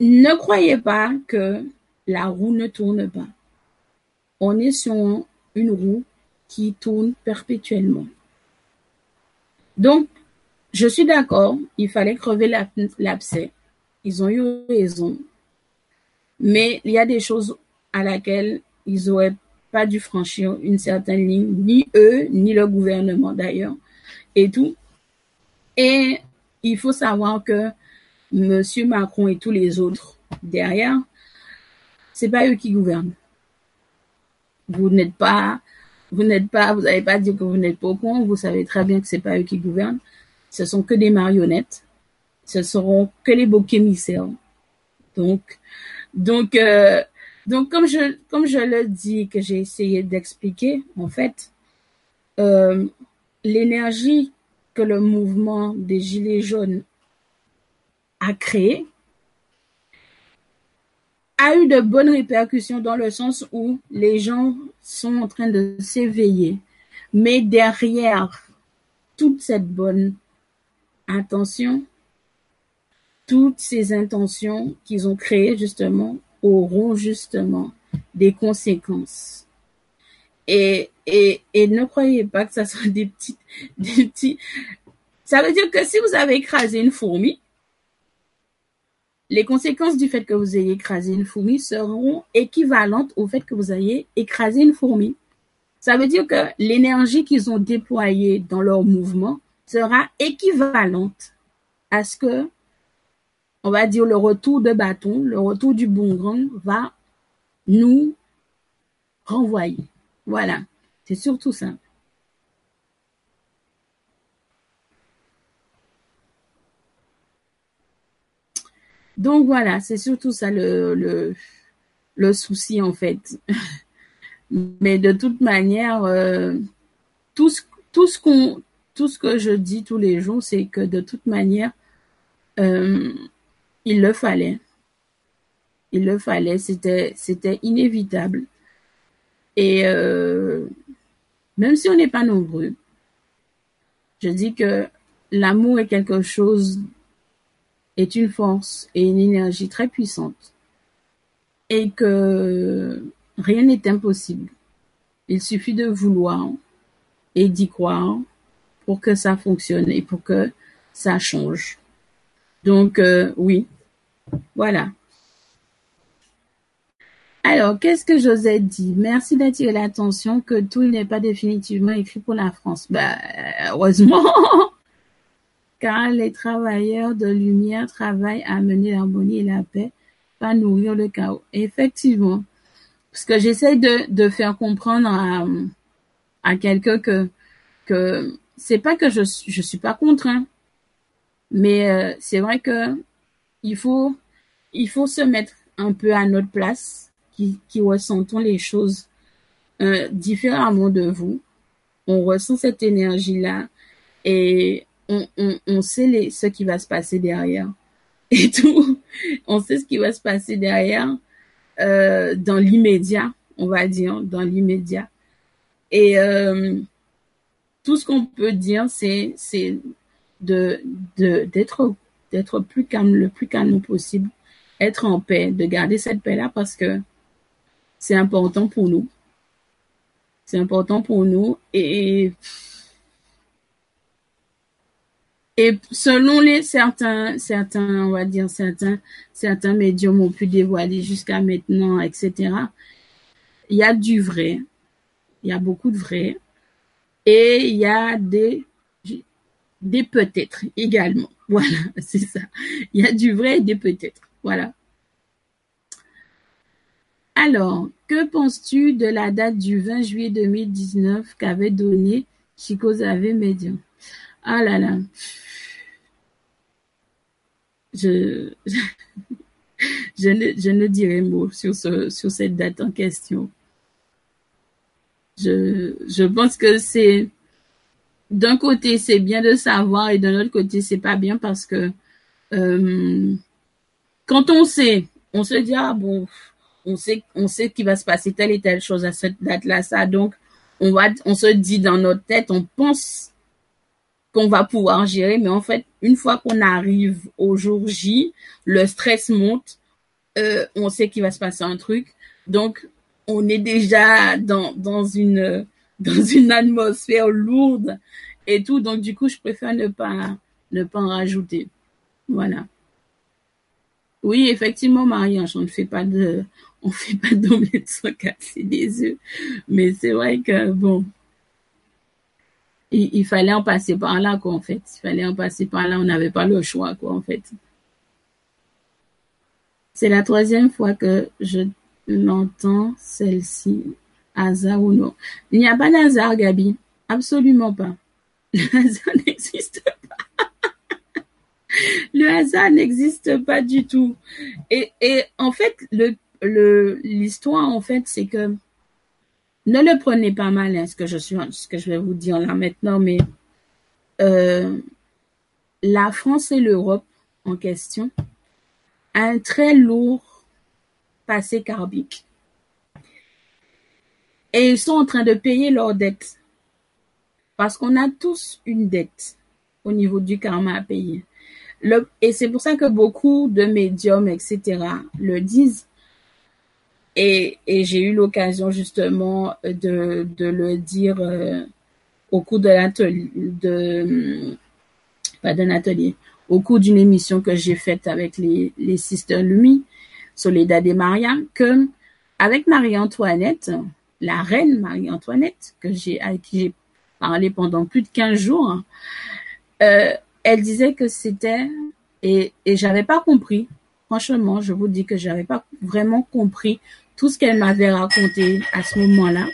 Ne croyez pas que la roue ne tourne pas. On est sur une roue qui tourne perpétuellement. Donc, je suis d'accord, il fallait crever l'abcès. Ils ont eu raison. Mais il y a des choses à laquelle ils auraient pas dû franchir une certaine ligne, ni eux, ni le gouvernement d'ailleurs, et tout. Et il faut savoir que Monsieur Macron et tous les autres derrière, c'est pas eux qui gouvernent. Vous n'êtes pas, vous n'êtes pas, vous n'avez pas dit que vous n'êtes pas au courant, vous savez très bien que c'est pas eux qui gouvernent. Ce sont que des marionnettes. Ce seront que les boucs émissaires. Donc, donc, euh, donc comme je, comme je le dis, que j'ai essayé d'expliquer, en fait, euh, l'énergie que le mouvement des Gilets jaunes a créé a eu de bonnes répercussions dans le sens où les gens sont en train de s'éveiller. Mais derrière toute cette bonne intention, toutes ces intentions qu'ils ont créées justement auront justement des conséquences. Et, et, et ne croyez pas que ça soit des petites, des petits. Ça veut dire que si vous avez écrasé une fourmi, les conséquences du fait que vous ayez écrasé une fourmi seront équivalentes au fait que vous ayez écrasé une fourmi. Ça veut dire que l'énergie qu'ils ont déployée dans leur mouvement sera équivalente à ce que, on va dire, le retour de bâton, le retour du boomerang va nous renvoyer. Voilà, c'est surtout ça. Donc voilà, c'est surtout ça le, souci en fait. Mais de toute manière, euh, tout ce que je dis tous les jours, c'est que de toute manière, euh, il le fallait. Il le fallait, c'était, inévitable. Et euh, même si on n'est pas nombreux, je dis que l'amour est quelque chose est une force et une énergie très puissante et que rien n'est impossible. Il suffit de vouloir et d'y croire pour que ça fonctionne et pour que ça change. Donc euh, oui, voilà. Alors, qu'est-ce que Josette dit? Merci d'attirer l'attention que tout n'est pas définitivement écrit pour la France. Bah, heureusement car les travailleurs de lumière travaillent à mener l'harmonie et la paix, pas nourrir le chaos. Effectivement, parce que j'essaie de, faire comprendre à, quelqu'un que que c'est pas que je je suis pas contraint, mais euh, c'est vrai que il faut il faut se mettre un peu à notre place, qui qui ressentons les choses euh, différemment de vous. On ressent cette énergie-là et on, on, on sait les, ce qui va se passer derrière. Et tout, on sait ce qui va se passer derrière euh, dans l'immédiat, on va dire, dans l'immédiat. Et euh, tout ce qu'on peut dire, c'est de d'être d'être plus calme, le plus calme possible, être en paix, de garder cette paix-là parce que c'est important pour nous. C'est important pour nous et et selon les certains certains on va dire certains certains médiums ont pu dévoiler jusqu'à maintenant etc. Il y a du vrai, il y a beaucoup de vrai et il y a des des peut-être également. Voilà, c'est ça. Il y a du vrai et des peut-être. Voilà. Alors, que penses-tu de la date du 20 juillet 2019 qu'avait donné Chico Zave Medium Ah là là. Je, ne, je ne dirai mot sur, ce, sur cette date en question. Je pense que c'est d'un côté c'est bien de savoir et d'un autre côté c'est pas bien parce que euh, quand on sait, on se dit ah bon, on sait on sait qu'il va se passer telle et telle chose à cette date-là, ça donc on va on se dit dans notre tête, on pense qu'on va pouvoir gérer, mais en fait une fois qu'on arrive au jour J, le stress monte, euh, on sait qu'il va se passer un truc, donc on est déjà dans dans une dans une atmosphère lourde et tout. Donc, du coup, je préfère ne pas, ne pas en rajouter. Voilà. Oui, effectivement, Marie-Ange, on ne fait pas de, on fait pas d'omelette sans casser des œufs. Mais c'est vrai que, bon, il, il, fallait en passer par là, quoi, en fait. Il fallait en passer par là. On n'avait pas le choix, quoi, en fait. C'est la troisième fois que je l'entends, celle-ci hasard ou non. Il n'y a pas d'hasard, Gabi. Absolument pas. Le hasard n'existe pas. le hasard n'existe pas du tout. Et, et en fait, le, le, l'histoire, en fait, c'est que ne le prenez pas mal, hein, ce que je suis, ce que je vais vous dire là maintenant, mais euh, la France et l'Europe en question a un très lourd passé karmique et ils sont en train de payer leurs dettes. Parce qu'on a tous une dette au niveau du karma à payer. Et c'est pour ça que beaucoup de médiums, etc., le disent. Et, j'ai eu l'occasion justement de, le dire euh, au cours de l'atelier, atelier, au cours d'une émission que j'ai faite avec les, les Sisters Lumi, Soledad et Maria, que avec Marie-Antoinette, la reine Marie-Antoinette, que j'ai, avec qui j'ai parlé pendant plus de 15 jours, euh, elle disait que c'était, et, et j'avais pas compris, franchement, je vous dis que j'avais pas vraiment compris tout ce qu'elle m'avait raconté à ce moment-là.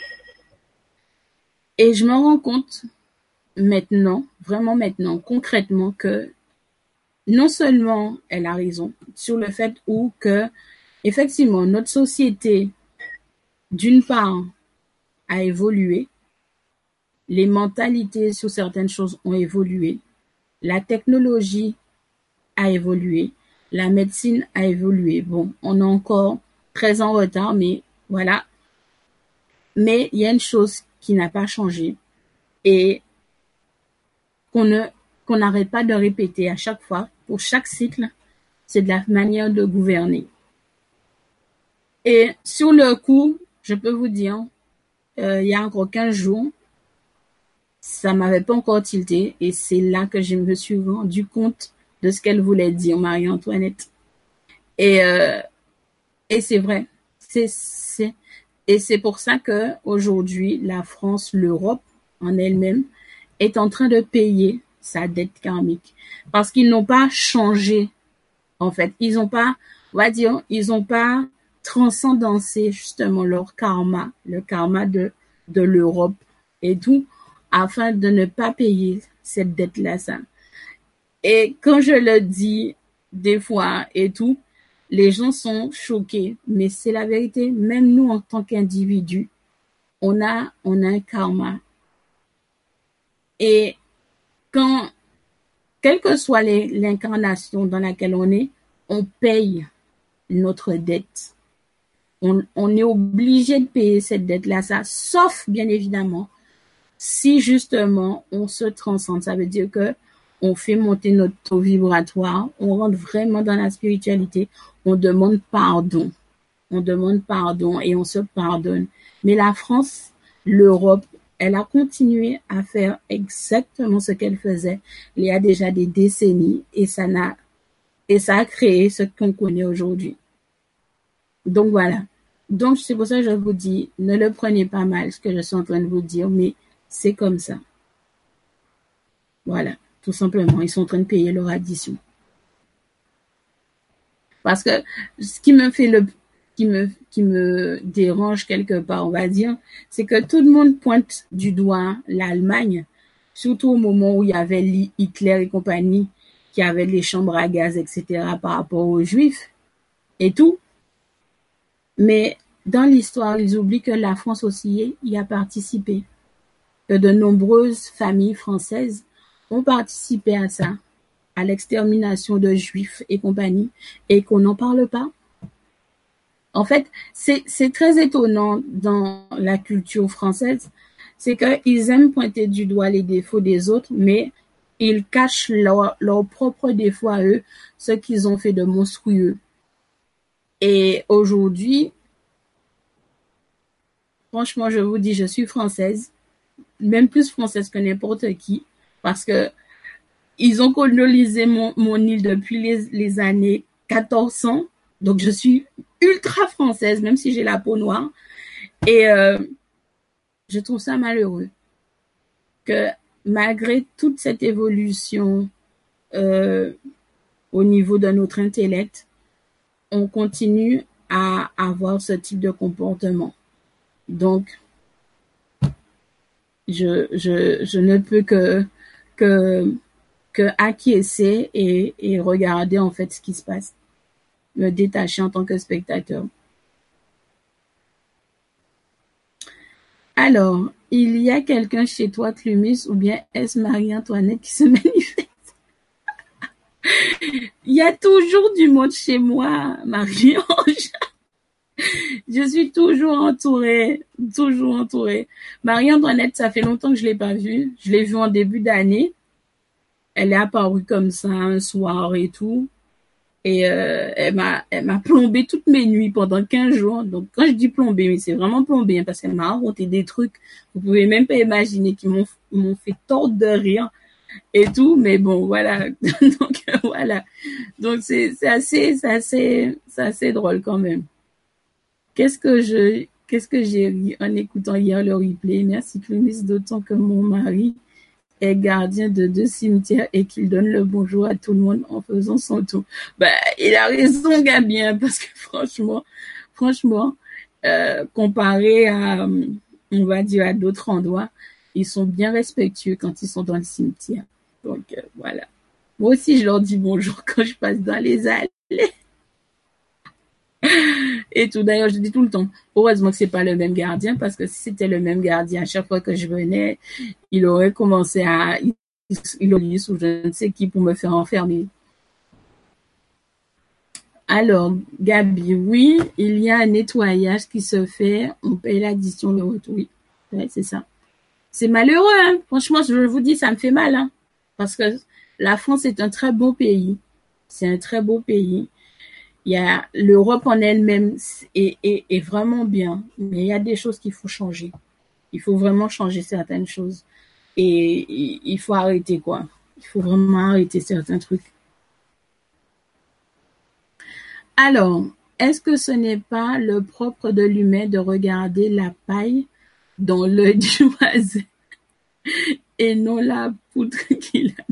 Et je me rends compte maintenant, vraiment maintenant, concrètement, que non seulement elle a raison sur le fait où que, effectivement, notre société d'une part, a évolué, les mentalités sur certaines choses ont évolué, la technologie a évolué, la médecine a évolué. Bon, on est encore très en retard, mais voilà. Mais il y a une chose qui n'a pas changé et qu'on n'arrête pas de répéter à chaque fois, pour chaque cycle, c'est de la manière de gouverner. Et sur le coup, je peux vous dire, euh, il y a encore 15 jours, ça m'avait pas encore tilté et c'est là que je me suis rendu compte de ce qu'elle voulait dire, Marie-Antoinette. Et, euh, et c'est vrai. C'est, c'est, et c'est pour ça que aujourd'hui, la France, l'Europe en elle-même, est en train de payer sa dette karmique. Parce qu'ils n'ont pas changé, en fait. Ils n'ont pas, on va dire, ils n'ont pas transcendancer justement leur karma, le karma de, de l'Europe et tout, afin de ne pas payer cette dette-là. Et quand je le dis des fois et tout, les gens sont choqués, mais c'est la vérité. Même nous, en tant qu'individus, on a, on a un karma. Et quand, quelle que soit l'incarnation dans laquelle on est, on paye notre dette. On, est obligé de payer cette dette-là, ça, sauf bien évidemment si justement on se transcende. Ça veut dire que on fait monter notre taux vibratoire, on rentre vraiment dans la spiritualité, on demande pardon. On demande pardon et on se pardonne. Mais la France, l'Europe, elle a continué à faire exactement ce qu'elle faisait il y a déjà des décennies et ça n'a et ça a créé ce qu'on connaît aujourd'hui. Donc voilà. Donc c'est pour ça que je vous dis, ne le prenez pas mal ce que je suis en train de vous dire, mais c'est comme ça. Voilà. Tout simplement, ils sont en train de payer leur addition. Parce que ce qui me fait le, qui me, qui me dérange quelque part, on va dire, c'est que tout le monde pointe du doigt l'Allemagne, surtout au moment où il y avait Hitler et compagnie, qui avaient les chambres à gaz, etc., par rapport aux Juifs et tout. Mais dans l'histoire, ils oublient que la France aussi y a participé, que de nombreuses familles françaises ont participé à ça, à l'extermination de juifs et compagnie, et qu'on n'en parle pas. En fait, c'est très étonnant dans la culture française, c'est qu'ils aiment pointer du doigt les défauts des autres, mais ils cachent leurs leur propres défauts à eux, ce qu'ils ont fait de monstrueux. Et aujourd'hui, franchement, je vous dis, je suis française, même plus française que n'importe qui parce que ils ont colonisé mon, île depuis les, les années 1400. Donc, je suis ultra française, même si j'ai la peau noire. Et euh, je trouve ça malheureux que malgré toute cette évolution euh, au niveau de notre intellect, on continue à avoir ce type de comportement. Donc, je, ne peux que que, que acquiescer et, et regarder en fait ce qui se passe. Me détacher en tant que spectateur. Alors, il y a quelqu'un chez toi, Clumis, ou bien est-ce Marie-Antoinette qui se manifeste? il y a toujours du monde chez moi, Marie-Ange. Je suis toujours entourée, toujours entourée. Marie-Antoinette, ça fait longtemps que je l'ai pas vue. Je l'ai vue en début d'année. Elle est apparue comme ça un soir et tout. Et euh, elle m'a elle m'a plombé toutes mes nuits pendant 15 jours. Donc quand je dis plombé, mais c'est vraiment plombé hein, parce qu'elle m'a raconté des trucs. Vous pouvez même pas imaginer qui m'ont m'ont fait tordre de rire et tout. Mais bon, voilà. Donc voilà. Donc c'est assez assez c'est assez drôle quand même. Qu'est-ce que je, qu'est-ce que j'ai ri en écoutant hier le replay? Merci Clémis, d'autant que mon mari est gardien de deux cimetières et qu'il donne le bonjour à tout le monde en faisant son tour. Ben, il a raison, Gabien, parce que franchement, franchement, euh, comparé à, on va dire, à d'autres endroits, ils sont bien respectueux quand ils sont dans le cimetière. Donc, euh, voilà. Moi aussi, je leur dis bonjour quand je passe dans les allées et tout. D'ailleurs, je dis tout le temps, heureusement que c'est pas le même gardien, parce que si c'était le même gardien, à chaque fois que je venais, il aurait commencé à, il aurait ou je ne sais qui pour me faire enfermer. Alors, Gabi, oui, il y a un nettoyage qui se fait, on paye l'addition de retour. Oui, c'est ça. C'est malheureux, hein. Franchement, je vous dis, ça me fait mal, hein. Parce que la France est un très beau pays. C'est un très beau pays il y a l'Europe en elle-même est, est, est, vraiment bien, mais il y a des choses qu'il faut changer. Il faut vraiment changer certaines choses. Et il faut arrêter quoi. Il faut vraiment arrêter certains trucs. Alors, est-ce que ce n'est pas le propre de l'humain de regarder la paille dans l'œil du voisin et non la poutre qu'il a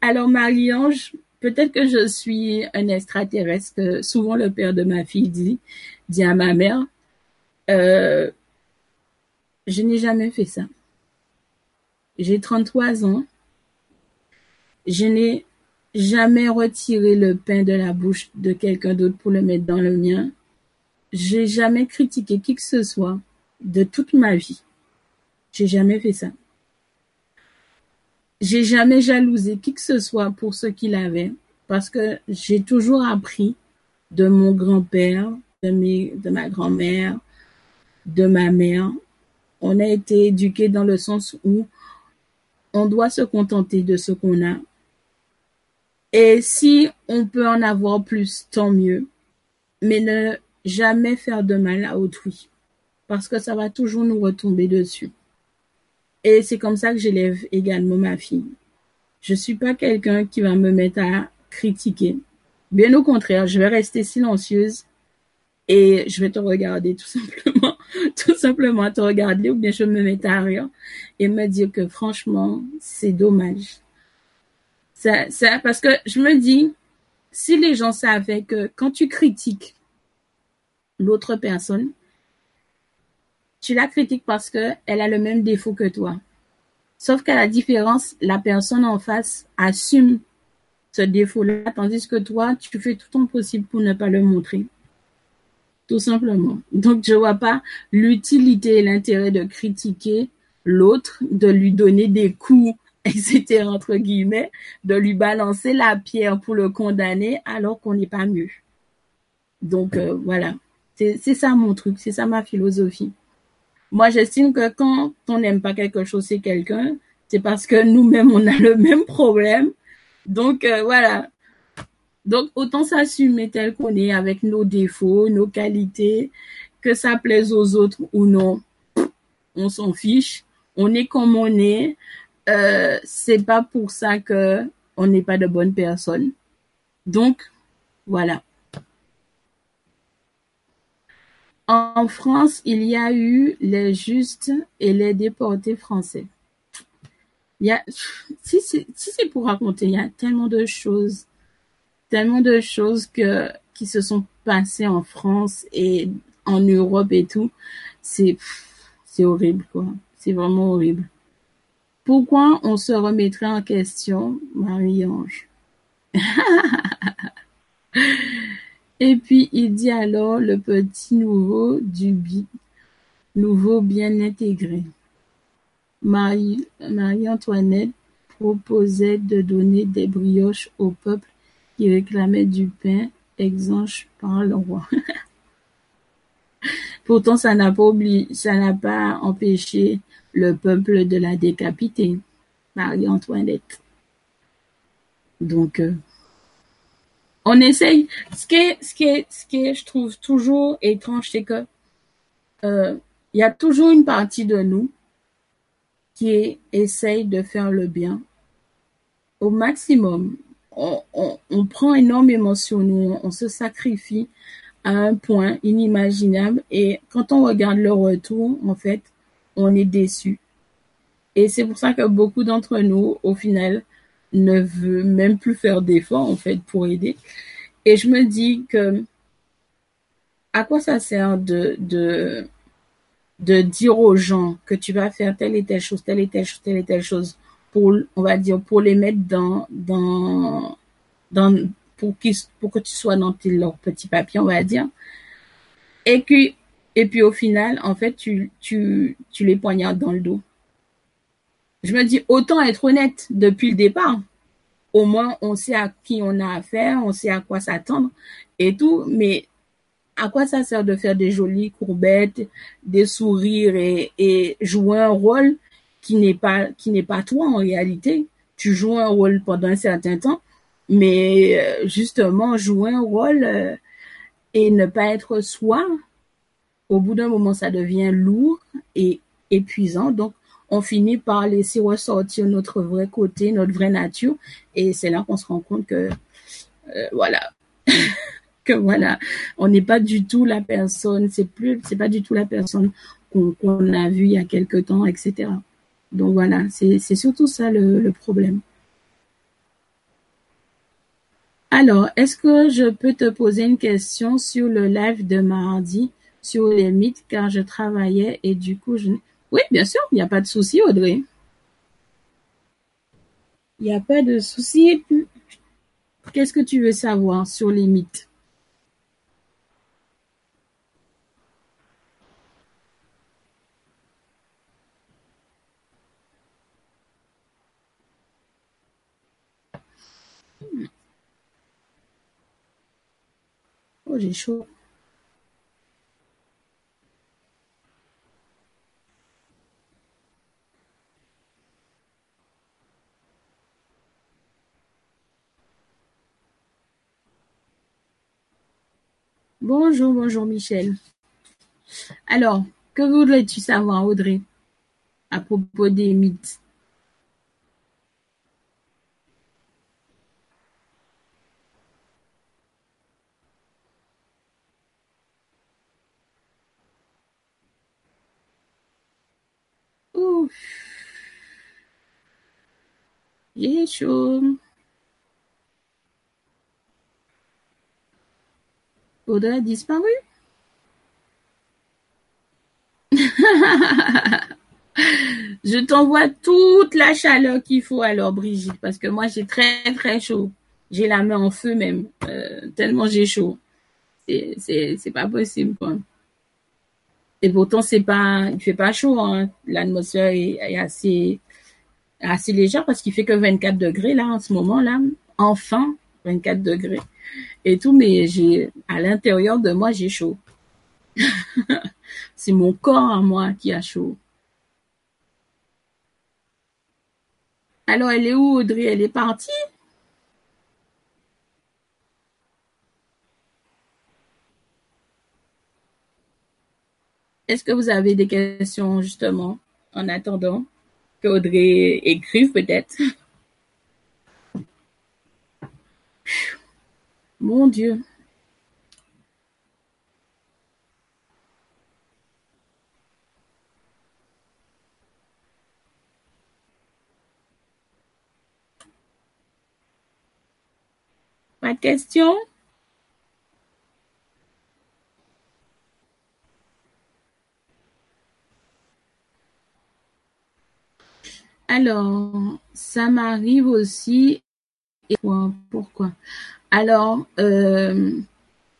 Alors, Marie-Ange, peut-être que je suis un extraterrestre, souvent le père de ma fille dit, dit à ma mère, euh, je n'ai jamais fait ça. J'ai 33 ans. Je n'ai jamais retiré le pain de la bouche de quelqu'un d'autre pour le mettre dans le mien. J'ai jamais critiqué qui que ce soit. de toute ma vie. J'ai jamais fait ça. J'ai jamais jalousé qui que ce soit pour ce qu'il avait parce que j'ai toujours appris de mon grand-père, de, ma grand-mère, de ma mère. On a été éduqués dans le sens où on doit se contenter de ce qu'on a. Et si on peut en avoir plus, tant mieux. Mais ne jamais faire de mal à autrui. Parce que ça va toujours nous retomber dessus. Et c'est comme ça que j'élève également ma fille. Je suis pas quelqu'un qui va me mettre à critiquer. Bien au contraire, je vais rester silencieuse et je vais te regarder tout simplement, tout simplement te regarder ou bien je me mets à rire et me dire que franchement, c'est dommage. Ça, parce que je me dis, si les gens savaient que quand tu critiques l'autre personne, tu la critiques parce que elle a le même défaut que toi. Sauf qu'à la différence, la personne en face assume ce défaut-là, tandis que toi, tu fais tout ton possible pour ne pas le montrer. Tout simplement. Donc, je vois pas l'utilité et l'intérêt de critiquer l'autre, de lui donner des coups, etc., entre guillemets, de lui balancer la pierre pour le condamner alors qu'on n'est pas mieux. Donc, euh, voilà. C'est ça mon truc, c'est ça ma philosophie. Moi, j'estime que quand on n'aime pas quelque chose c'est quelqu'un, c'est parce que nous-mêmes, on a le même problème. Donc, euh, voilà. Donc, autant s'assumer tel qu'on est avec nos défauts, nos qualités, que ça plaise aux autres ou non. On s'en fiche. On est comme on est. Euh, c'est pas pour ça que on n'est pas de bonnes personnes. Donc, voilà. En France, il y a eu les justes et les déportés français. Il y a, si c'est, pour raconter, il y a tellement de choses, tellement de choses que, qui se sont passées en France et en Europe et tout. C'est, c'est horrible, quoi. C'est vraiment horrible. Pourquoi on se remettrait en question, Marie-Ange? Et puis il dit alors le petit nouveau du nouveau bien intégré. Marie, Marie-Antoinette proposait de donner des brioches au peuple qui réclamait du pain exanche par le roi. Pourtant, ça n'a pas ça n'a pas empêché le peuple de la décapiter, Marie-Antoinette. Donc, euh, on essaye. Ce qui est, ce qui est, ce qui est, je trouve toujours étrange, c'est que euh, il y a toujours une partie de nous qui essaye de faire le bien au maximum. On, on, on prend énormément sur nous, on se sacrifie à un point inimaginable et quand on regarde le retour, en fait, on est déçu. Et c'est pour ça que beaucoup d'entre nous, au final, ne veut même plus faire d'efforts en fait pour aider. Et je me dis que à quoi ça sert de, dire aux gens que tu vas faire telle et telle chose, telle et telle chose, telle et telle chose pour, on va dire, pour les mettre dans, pour que tu sois dans leur petit papier, on va dire. Et puis, et puis au final, en fait, tu, tu, tu les poignardes dans le dos je me dis autant être honnête depuis le départ. Au moins, on sait à qui on a affaire, on sait à quoi s'attendre et tout. Mais à quoi ça sert de faire des jolies courbettes, des sourires et, jouer un rôle qui n'est pas qui n'est pas toi en réalité? Tu joues un rôle pendant un certain temps, mais euh, justement jouer un rôle euh, et ne pas être soi, au bout d'un moment, ça devient lourd et épuisant. Donc, on finit par laisser ressortir notre vrai côté, notre vraie nature, et c'est là qu'on se rend compte que, euh, voilà, que voilà, on n'est pas du tout la personne, c'est plus, pas du tout la personne qu'on a vue il y a quelque temps, etc. Donc voilà, c'est surtout ça le, le problème. Alors, est-ce que je peux te poser une question sur le live de mardi sur les mythes car je travaillais et du coup je oui, bien sûr, il n'y a pas de souci, Audrey. Il n'y a pas de souci. Qu'est-ce que tu veux savoir sur les mythes? Oh, j'ai chaud. Bonjour, bonjour Michel. Alors, que voudrais-tu savoir, Audrey, à propos des mythes? Ouf. J'ai chaud. Audrey disparu Je t'envoie toute la chaleur qu'il faut alors, Brigitte, parce que moi j'ai très très chaud. J'ai la main en feu même, euh, tellement j'ai chaud. C'est pas possible. Et pourtant c'est pas, il fait pas chaud. Hein. L'atmosphère est, assez légère parce qu'il fait que 24 degrés là en ce moment là. Enfin 24 degrés et tout, mais j'ai à l'intérieur de moi j'ai chaud. c'est mon corps à moi qui a chaud. Alors, elle est où, Audrey? Elle est partie? Est-ce que vous avez des questions, justement, en attendant que Audrey écrive, peut-être? Mon Dieu. Pas de questions Alors, ça m'arrive aussi. Et pourquoi? Alors, euh,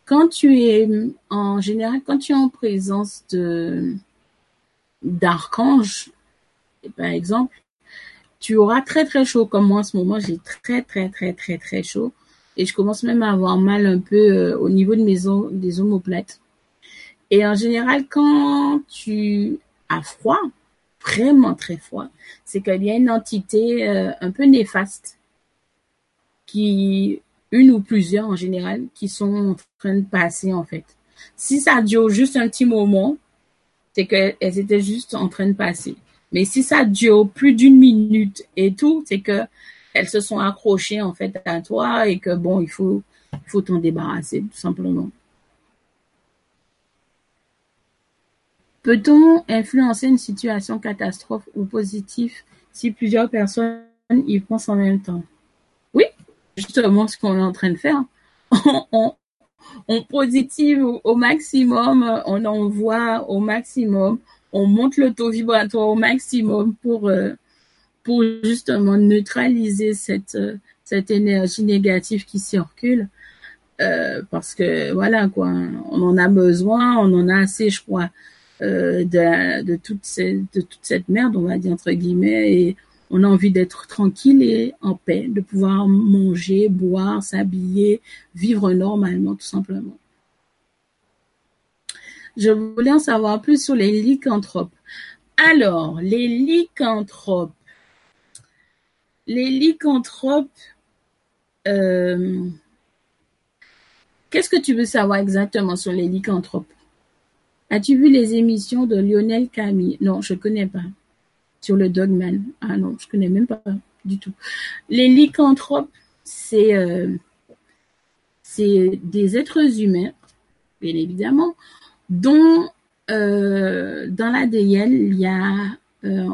quand tu es en général, quand tu es en présence de d'archanges, par exemple, tu auras très très chaud. Comme moi en ce moment, j'ai très très très très très chaud et je commence même à avoir mal un peu euh, au niveau de mes des omoplates. Et en général, quand tu as froid, vraiment très froid, c'est qu'il y a une entité euh, un peu néfaste qui, une ou plusieurs en général, qui sont en train de passer en fait. Si ça dure juste un petit moment, c'est qu'elles étaient juste en train de passer. Mais si ça dure plus d'une minute et tout, c'est que elles se sont accrochées en fait à toi et que bon, il faut, faut t'en débarrasser tout simplement. Peut-on influencer une situation catastrophe ou positive si plusieurs personnes y pensent en même temps? Justement ce qu'on est en train de faire. on, on positive au maximum, on envoie au maximum, on monte le taux vibratoire au maximum pour euh, pour justement neutraliser cette euh, cette énergie négative qui circule euh, parce que voilà quoi on en a besoin on en a assez je crois de de toute cette de toute cette merde on va dire entre guillemets et on a envie d'être tranquille et en paix de pouvoir manger boire s'habiller vivre normalement tout simplement. Je voulais en savoir plus sur les lycanthropes. Alors les lycanthropes. Les lycanthropes, euh, qu'est-ce que tu veux savoir exactement sur les lycanthropes? As-tu vu les émissions de Lionel Camille? Non, je connais pas. Sur le Dogman. Ah non, je connais même pas du tout. Les lycanthropes, c'est euh, des êtres humains, bien évidemment, dont euh, dans l'ADN, il y a euh,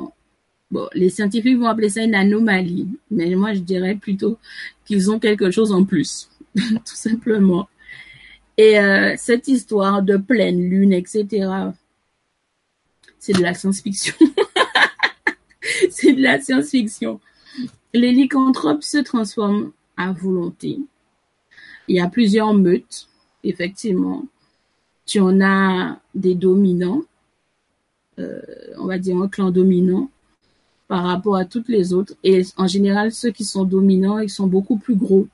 Bon, les scientifiques vont appeler ça une anomalie, mais moi je dirais plutôt qu'ils ont quelque chose en plus, tout simplement. Et cette histoire de pleine lune, etc., c'est de la science-fiction. c'est de la science-fiction. Les lycanthropes se transforment à volonté. Il y a plusieurs meutes, effectivement. Tu en as des dominants, euh, on va dire un clan dominant, par rapport à toutes les autres. Et en général, ceux qui sont dominants, ils sont beaucoup plus gros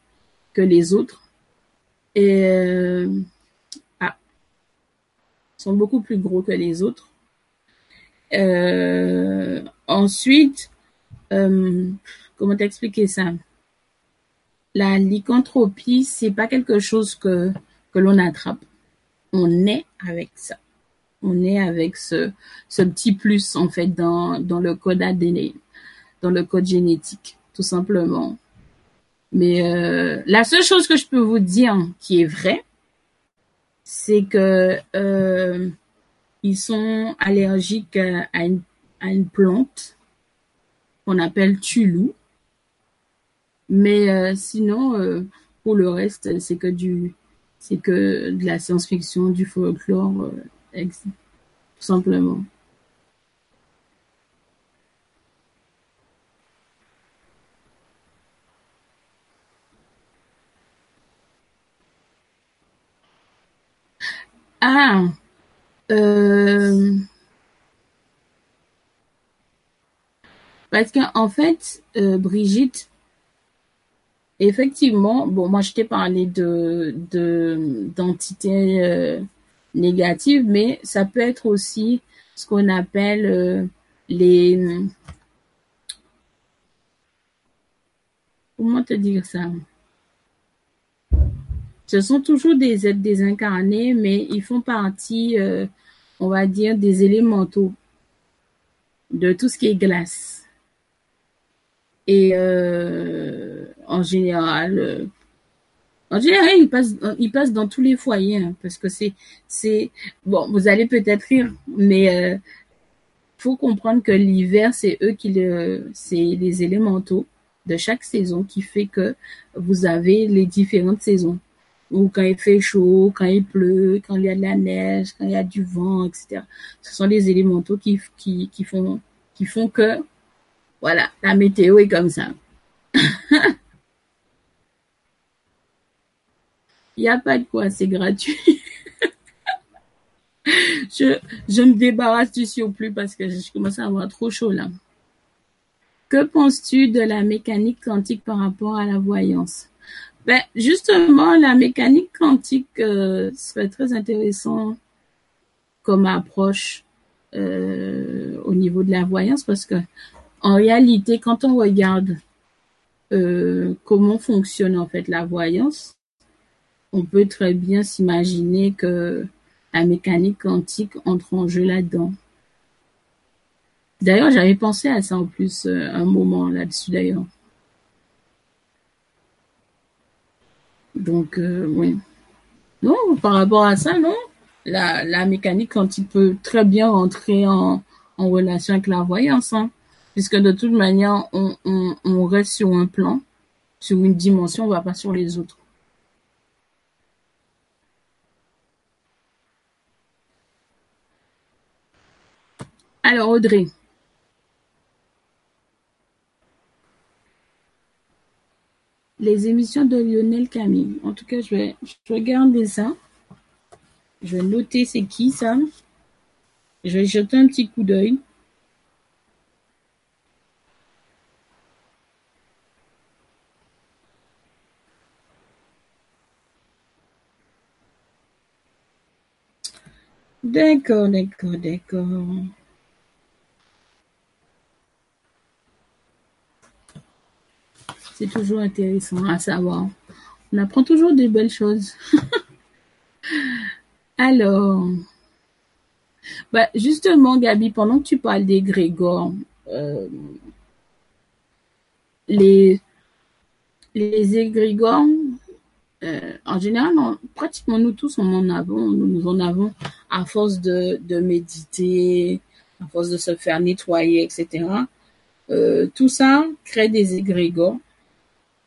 que les autres. Et euh, ah, sont beaucoup plus gros que les autres. Euh, ensuite, euh, comment t'expliquer ça? La lycanthropie, c'est pas quelque chose que que l'on attrape. On est avec ça. On est avec ce ce petit plus en fait dans dans le code ADN, dans le code génétique, tout simplement. Mais euh, la seule chose que je peux vous dire qui est vraie, c'est que euh, ils sont allergiques à une, à une plante qu'on appelle tulou. Mais euh, sinon, euh, pour le reste, c'est que du, c'est que de la science-fiction, du folklore, euh, tout simplement. Ah, euh, parce qu'en en fait, euh, Brigitte, effectivement, bon, moi je t'ai parlé de de d'entités euh, négatives, mais ça peut être aussi ce qu'on appelle les comment te dire ça? Ce sont toujours des êtres désincarnés, mais ils font partie, on va dire, des élémentaux de tout ce qui est glace. Et euh, en général, euh, en général, ils passent, dans tous les foyers, hein, parce que c'est, c'est, bon, vous allez peut-être rire, mais euh, faut comprendre que l'hiver, c'est eux qui le, c'est les élémentaux de chaque saison qui fait que vous avez les différentes saisons. Ou quand il fait chaud, quand il pleut, quand il y a de la neige, quand il y a du vent, etc. Ce sont les élémentaux qui, qui, qui font, qui font que, voilà, la météo est comme ça. Il n'y a pas de quoi, c'est gratuit. je, je me débarrasse du surplus parce que je commence à avoir trop chaud là. Que penses-tu de la mécanique quantique par rapport à la voyance? Ben, justement, la mécanique quantique euh, serait très intéressant comme approche euh, au niveau de la voyance parce que en réalité, quand on regarde euh, comment fonctionne en fait la voyance, on peut très bien s'imaginer que la mécanique quantique entre en jeu là-dedans. D'ailleurs, j'avais pensé à ça en plus un moment là-dessus d'ailleurs. Donc, euh, oui. Non, par rapport à ça, non. La, la mécanique quantique peut très bien rentrer en, relation avec la voyance, hein, puisque de toute manière, on, on, reste sur un plan, sur une dimension, on va pas sur les autres. Alors, Audrey, les émissions de Lionel Camille. En tout cas, je vais, regarder ça. Je vais noter c'est qui ça. Je vais jeter un petit coup d'œil. D'accord, d'accord, d'accord. C'est toujours intéressant à savoir. On apprend toujours des belles choses. Alors, bah justement, Gabi, pendant que tu parles des euh, les les égrégores, euh, en général, pratiquement nous tous, on en avons, nous, nous en avons à force de, de méditer, à force de se faire nettoyer, etc. Euh, tout ça crée des égrégores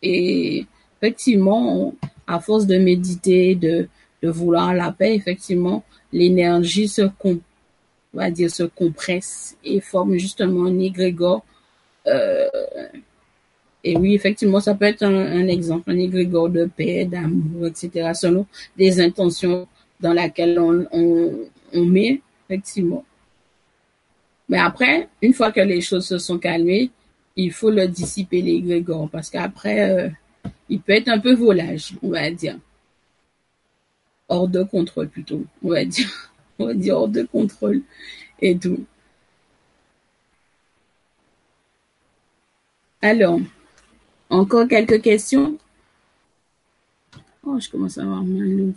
et effectivement, à force de méditer, de, de vouloir la paix, effectivement, l'énergie se, com- on va dire, se compresse et forme justement un égrégore. Euh, et oui, effectivement, ça peut être un, un exemple, un égrégore de paix, d'amour, etc., selon des intentions dans laquelle on, on, on met, effectivement. Mais après, une fois que les choses se sont calmées, il faut le dissiper les grégores parce qu'après, euh, il peut être un peu volage, on va dire. Hors de contrôle plutôt, on va dire. On va dire hors de contrôle et tout. Alors, encore quelques questions? Oh, je commence à avoir mal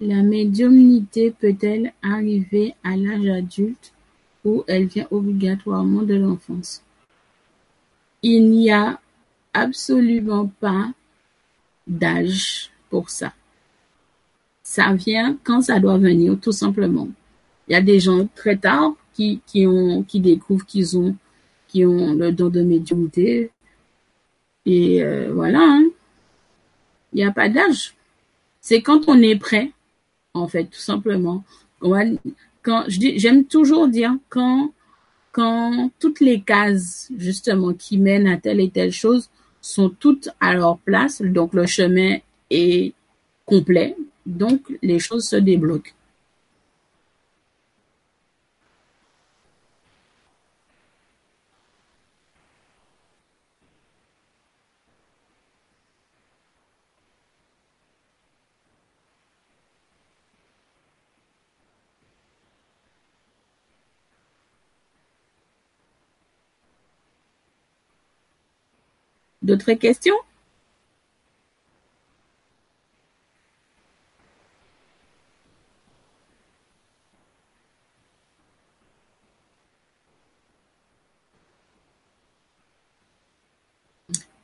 La médiumnité peut-elle arriver à l'âge adulte ou elle vient obligatoirement de l'enfance? Il n'y a absolument pas d'âge pour ça. Ça vient quand ça doit venir, tout simplement. Il y a des gens très tard qui, découvrent qu'ils ont, qui ont le don de médiumnité. Et euh, voilà, hein. il n'y a pas d'âge. C'est quand on est prêt en fait, tout simplement. Quand j'aime toujours dire quand toutes les cases justement qui mènent à telle et telle chose sont toutes à leur place, donc le chemin est complet, donc les choses se débloquent. D'autres questions?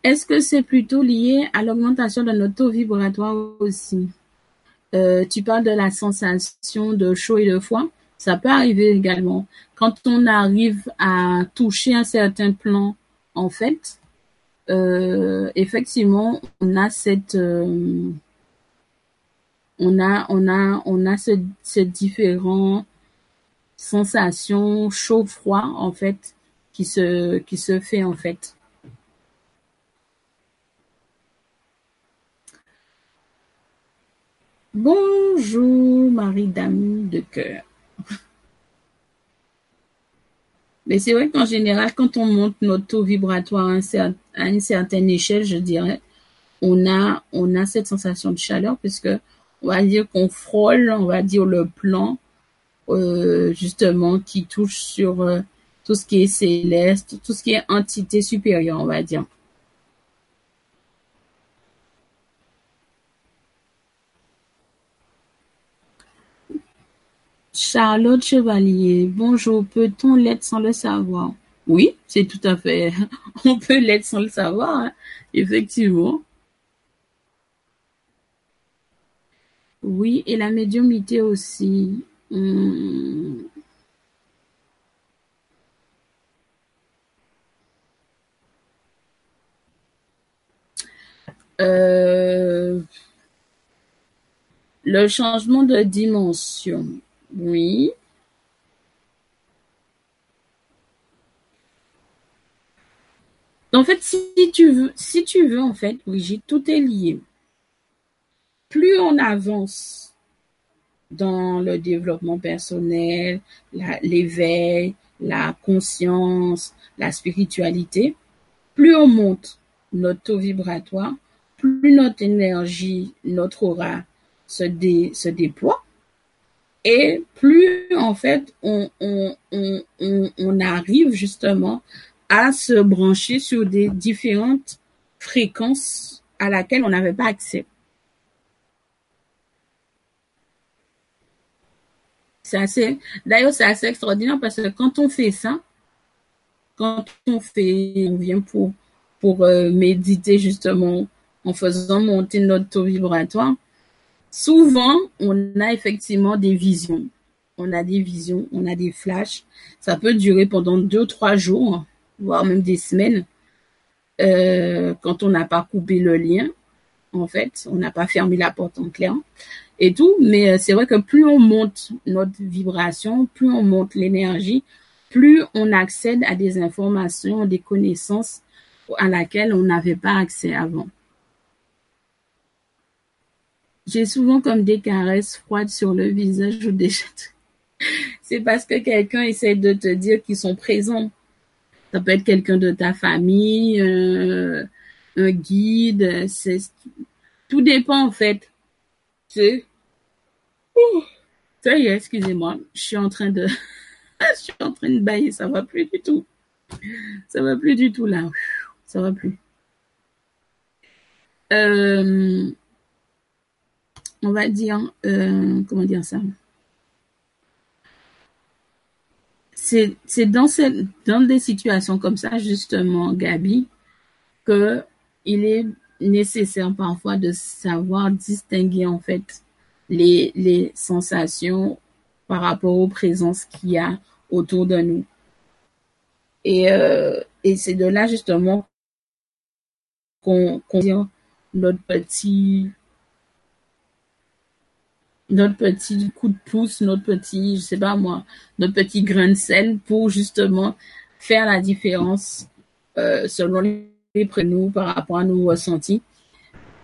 Est-ce que c'est plutôt lié à l'augmentation de notre taux vibratoire aussi? Euh, Tu parles de la sensation de chaud et de froid. Ça peut arriver également. Quand on arrive à toucher un certain plan, en fait, euh, effectivement, on a cette, euh, on a, on a, on a ce, ces différents sensations chaud-froid en fait qui se, qui se fait en fait. Bonjour Marie-Dame de cœur. Mais c'est vrai qu'en général, quand on monte notre taux vibratoire à, une certaine échelle, je dirais, on a, on a cette sensation de chaleur puisque on va dire qu'on frôle, on va dire le plan, euh, justement, qui touche sur euh, tout ce qui est céleste, tout ce qui est entité supérieure, on va dire. Charlotte Chevalier, bonjour, peut-on l'être sans le savoir? Oui, c'est tout à fait. On peut l'être sans le savoir, hein, effectivement. Oui, et la médiumité aussi. Hmm. Euh, le changement de dimension. Oui. En fait, si tu veux, en fait, Brigitte, tout est lié. Plus on avance dans le développement personnel, l'éveil, la conscience, la spiritualité, plus on monte notre taux vibratoire, plus notre énergie, notre aura se, se déploie, et plus en fait on, on, on, on, arrive justement à se brancher sur des différentes fréquences à laquelle on n'avait pas accès. C'est assez, d'ailleurs, c'est assez extraordinaire parce que quand on fait ça, quand on fait, on vient pour, pour euh, méditer justement en faisant monter notre taux vibratoire, Souvent, on a effectivement des visions. On a des visions, on a des flashs. Ça peut durer pendant deux, trois jours, voire même des semaines. Euh, quand on n'a pas coupé le lien, en fait, on n'a pas fermé la porte en clair. et tout. Mais c'est vrai que plus on monte notre vibration, plus on monte l'énergie, plus on accède à des informations, des connaissances à laquelle on n'avait pas accès avant. J'ai souvent comme des caresses froides sur le visage ou des C'est parce que quelqu'un essaie de te dire qu'ils sont présents. Ça peut être quelqu'un de ta famille, euh, un guide, c'est tout dépend en fait. Tu ça y est, excusez-moi, je suis en train de je suis en train de bailler, ça va plus du tout. Ça va plus du tout là. Ça va plus. Euh, on va dire, euh, comment dire ça? C'est dans, dans des situations comme ça, justement, Gabi, que il est nécessaire parfois de savoir distinguer en fait les, les sensations par rapport aux présences qu'il y a autour de nous. Et, euh, et c'est de là justement qu'on qu notre petit notre petit coup de pouce, notre petit, je sais pas moi, notre petit grain de sel pour justement faire la différence euh, selon les prénoms par rapport à nos ressentis.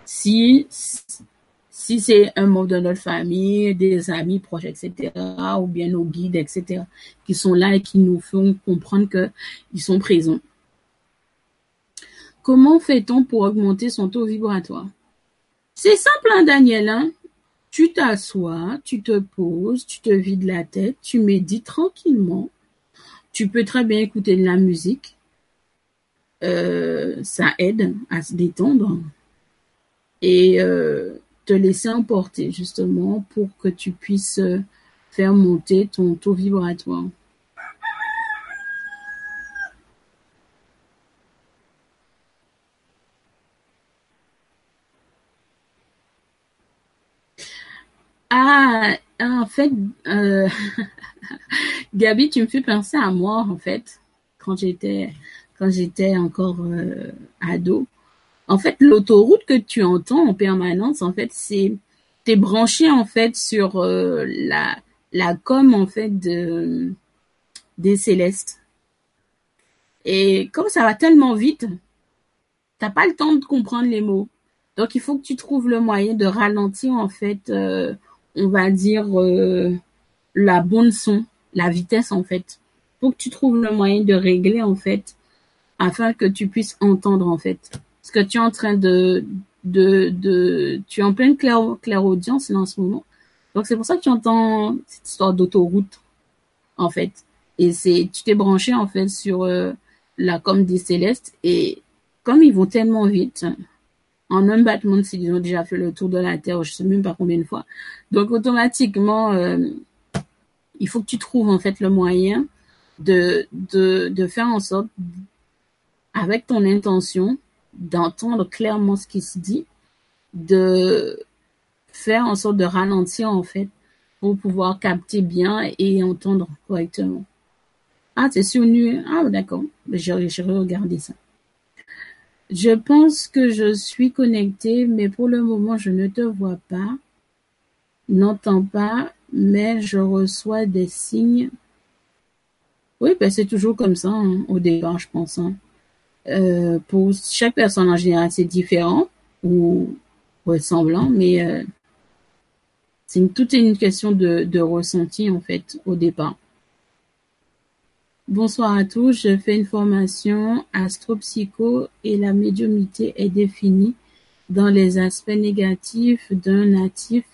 Si c'est un membre de notre famille, des amis proches, etc., ou bien nos guides, etc., qui sont là et qui nous font comprendre qu'ils sont présents. Comment fait-on pour augmenter son taux vibratoire? C'est simple, hein, Daniel. Hein? Tu t'assois, tu te poses, tu te vides la tête, tu médites tranquillement. Tu peux très bien écouter de la musique. Euh, ça aide à se détendre. Et euh, te laisser emporter justement pour que tu puisses euh, faire monter ton taux vibratoire. Ah, en fait, euh, Gabi, tu me fais penser à moi, en fait, quand j'étais encore euh, ado. En fait, l'autoroute que tu entends en permanence, en fait, c'est t'es branché en fait sur euh, la la com en fait de des célestes. Et comme ça va tellement vite, t'as pas le temps de comprendre les mots. Donc il faut que tu trouves le moyen de ralentir en fait, on va dire euh, la bonne son, la vitesse en fait. Faut que tu trouves le moyen de régler en fait, afin que tu puisses entendre en fait ce que tu es en train de de de tu es en pleine clair, audience là en ce moment. Donc c'est pour ça que tu entends cette histoire d'autoroute en fait. Et c'est tu t'es branché en fait sur euh, la com des célestes et comme ils vont tellement vite en un battement s'ils ont déjà fait le tour de la terre, je sais même pas combien de fois. Donc automatiquement euh, il faut que tu trouves en fait le moyen de de de faire en sorte avec ton intention d'entendre clairement ce qui se dit, de faire en sorte de ralentir en fait pour pouvoir capter bien et entendre correctement. Ah, c'est sur nu. Ah, d'accord. J'ai regardé ça. Je pense que je suis connectée, mais pour le moment, je ne te vois pas, n'entends pas, mais je reçois des signes. Oui, ben c'est toujours comme ça hein, au départ, je pense. Hein. Euh, pour chaque personne en général, c'est différent ou ressemblant, mais euh, c'est une, toute une question de, de ressenti en fait au départ. Bonsoir à tous, je fais une formation astropsycho et la médiumité est définie dans les aspects négatifs d'un natif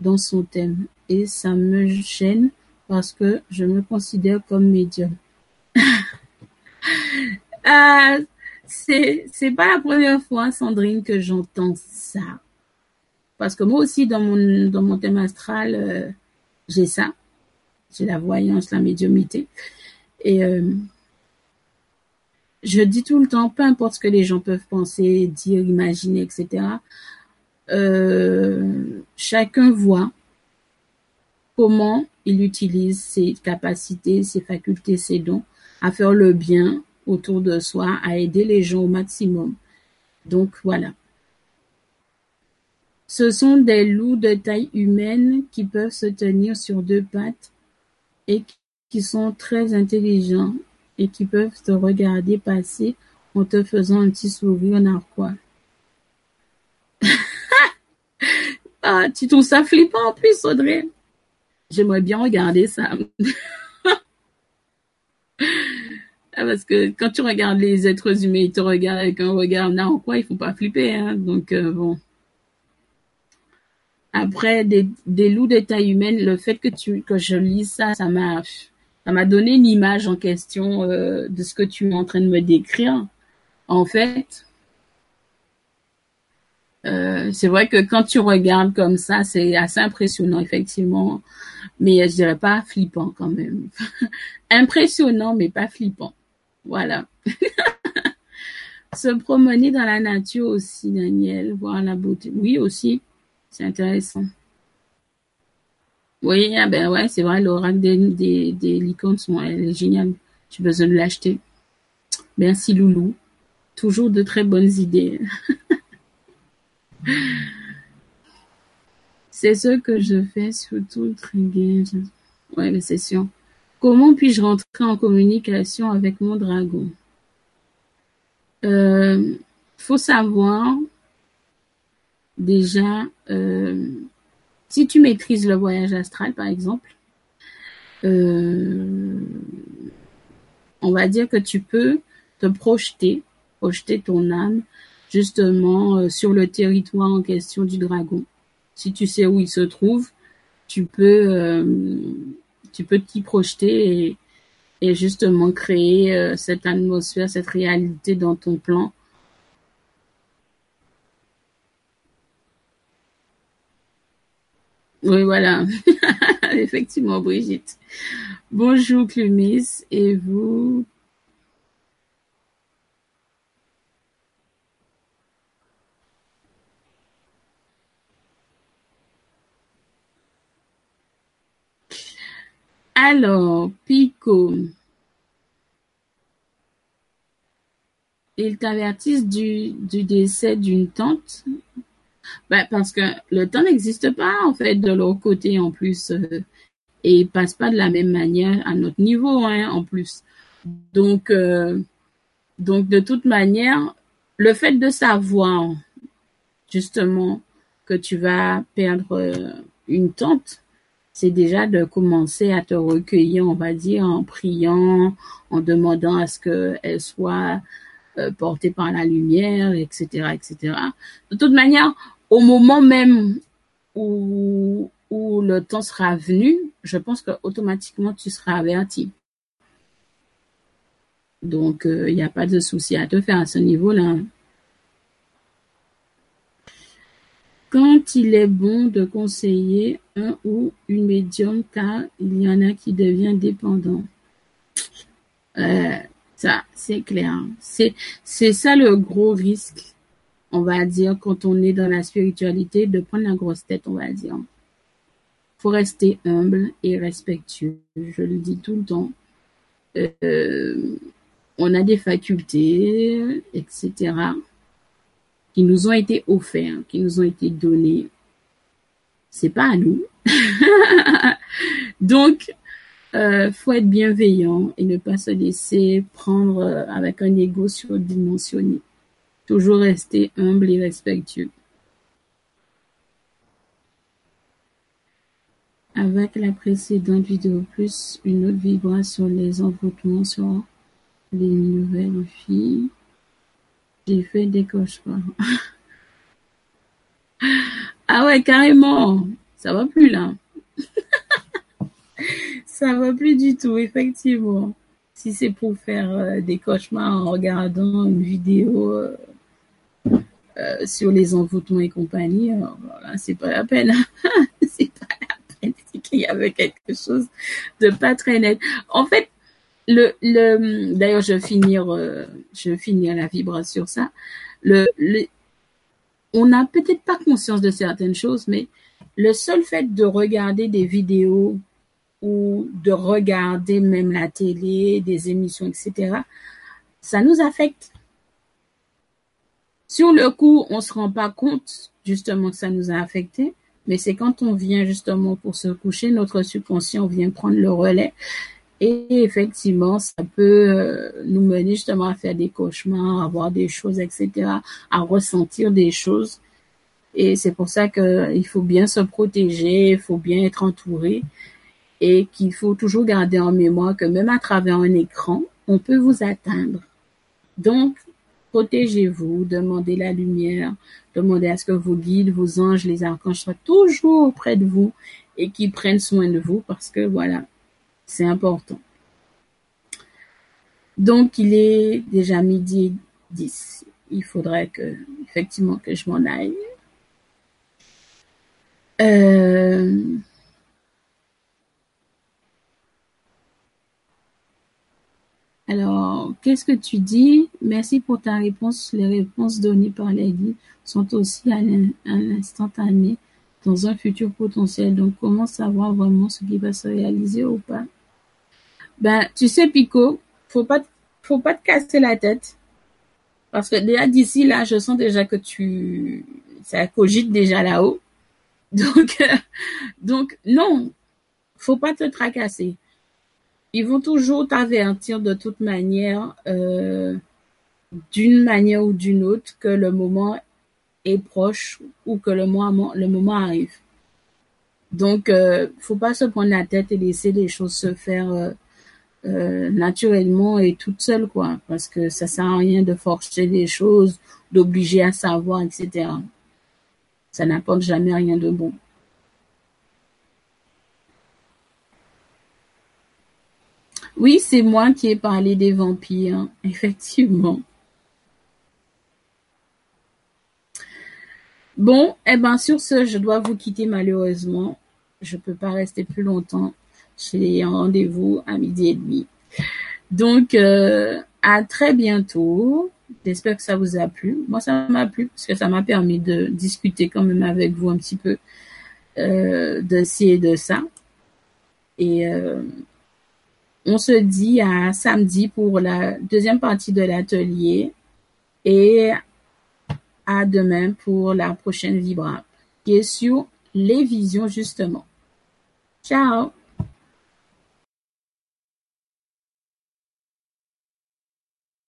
dans son thème et ça me gêne parce que je me considère comme médium. Euh, c'est pas la première fois, Sandrine, que j'entends ça. Parce que moi aussi, dans mon thème astral, euh, j'ai ça. J'ai la voyance, la médiumité. Et euh, je dis tout le temps, peu importe ce que les gens peuvent penser, dire, imaginer, etc. Euh, chacun voit comment il utilise ses capacités, ses facultés, ses dons à faire le bien autour de soi, à aider les gens au maximum. Donc voilà. Ce sont des loups de taille humaine qui peuvent se tenir sur deux pattes et qui sont très intelligents et qui peuvent te regarder passer en te faisant un petit sourire narquois. ah, tu trouves ça flippant en plus, Audrey? J'aimerais bien regarder ça. Ah, parce que quand tu regardes les êtres humains, ils te regardent avec un regard narquois, il faut pas flipper, hein. Donc, euh, bon. Après, des, loups de taille humaine, le fait que tu que je lise ça, ça m'a ça m'a donné une image en question euh, de ce que tu es en train de me décrire. En fait, euh, c'est vrai que quand tu regardes comme ça, c'est assez impressionnant, effectivement. Mais je dirais pas flippant quand même. impressionnant, mais pas flippant. Voilà. Se promener dans la nature aussi, Daniel, voir la beauté. Oui, aussi. C'est intéressant. Oui, ah ben ouais, c'est vrai, l'oracle des, des, des licornes, sont, elle est géniale. J'ai besoin de l'acheter. Merci, Loulou. Toujours de très bonnes idées. c'est ce que je fais, surtout trigger. Ouais, c'est sûr. Comment puis-je rentrer en communication avec mon dragon? Euh, faut savoir déjà euh, si tu maîtrises le voyage astral, par exemple, euh, on va dire que tu peux te projeter, projeter ton âme justement euh, sur le territoire en question du dragon. Si tu sais où il se trouve, tu peux euh, t'y projeter et, justement créer cette atmosphère, cette réalité dans ton plan. Oui, voilà. Effectivement, Brigitte. Bonjour, Clumis. Et vous, Alors, Pico. Ils t'avertissent du, du décès d'une tante? Ben, parce que le temps n'existe pas, en fait, de leur côté, en plus. Euh, et ils passent pas de la même manière à notre niveau, hein, en plus. Donc, euh, donc, de toute manière, le fait de savoir, justement, que tu vas perdre euh, une tante, c'est déjà de commencer à te recueillir, on va dire, en priant, en demandant à ce qu'elle soit euh, portée par la lumière, etc., etc. De toute manière, au moment même où, le temps sera venu, je pense que automatiquement tu seras averti. Donc, il euh, n'y a pas de souci à te faire à ce niveau-là. Quand il est bon de conseiller un ou une médium car il y en a qui deviennent dépendants. Euh, ça, c'est clair. C'est ça le gros risque, on va dire, quand on est dans la spiritualité, de prendre la grosse tête, on va dire. Faut rester humble et respectueux. Je le dis tout le temps. Euh, on a des facultés, etc qui nous ont été offerts, qui nous ont été donnés. C'est pas à nous. Donc, euh, faut être bienveillant et ne pas se laisser prendre euh, avec un ego surdimensionné. Toujours rester humble et respectueux. Avec la précédente vidéo plus une autre vibration sur les envoûtements sur les nouvelles filles. J'ai fait des cauchemars. ah ouais, carrément. Ça va plus là. Ça va plus du tout, effectivement. Si c'est pour faire euh, des cauchemars en regardant une vidéo euh, euh, sur les envoûtements et compagnie, voilà, c'est pas la peine. c'est pas la peine. C'est qu'il y avait quelque chose de pas très net. En fait, le, le d'ailleurs je vais finir euh, je finir la vibration sur ça le, le on n'a peut-être pas conscience de certaines choses mais le seul fait de regarder des vidéos ou de regarder même la télé des émissions etc ça nous affecte sur le coup on se rend pas compte justement que ça nous a affecté, mais c'est quand on vient justement pour se coucher, notre subconscient vient prendre le relais. Et effectivement, ça peut euh, nous mener justement à faire des cauchemars, à voir des choses, etc., à ressentir des choses. Et c'est pour ça qu'il faut bien se protéger, il faut bien être entouré et qu'il faut toujours garder en mémoire que même à travers un écran, on peut vous atteindre. Donc, protégez-vous, demandez la lumière, demandez à ce que vos guides, vos anges, les archanges soient toujours auprès de vous et qu'ils prennent soin de vous parce que voilà, c'est important. Donc, il est déjà midi 10. Il faudrait que, effectivement, que je m'en aille. Euh, Alors, qu'est-ce que tu dis? Merci pour ta réponse. Les réponses données par les sont aussi à l'instantané dans un futur potentiel. Donc, comment savoir vraiment ce qui va se réaliser ou pas? Ben, tu sais, Pico, faut pas, faut pas te casser la tête. Parce que déjà d'ici là, je sens déjà que tu, ça cogite déjà là-haut. Donc, donc non, faut pas te tracasser ils vont toujours t'avertir de toute manière, euh, d'une manière ou d'une autre, que le moment est proche ou que le moment, le moment arrive. Donc, euh, faut pas se prendre la tête et laisser les choses se faire euh, euh naturellement et toute seule, quoi, parce que ça sert à rien de forcer les choses, d'obliger à savoir, etc. Ça n'apporte jamais rien de bon. Oui, c'est moi qui ai parlé des vampires, effectivement. Bon, eh ben sur ce, je dois vous quitter malheureusement. Je peux pas rester plus longtemps. J'ai un rendez-vous à midi et demi. Donc, euh, à très bientôt. J'espère que ça vous a plu. Moi, ça m'a plu parce que ça m'a permis de discuter quand même avec vous un petit peu euh, de ci et de ça. Et euh, on se dit à samedi pour la deuxième partie de l'atelier et à demain pour la prochaine Vibra qui est sur les visions justement. Ciao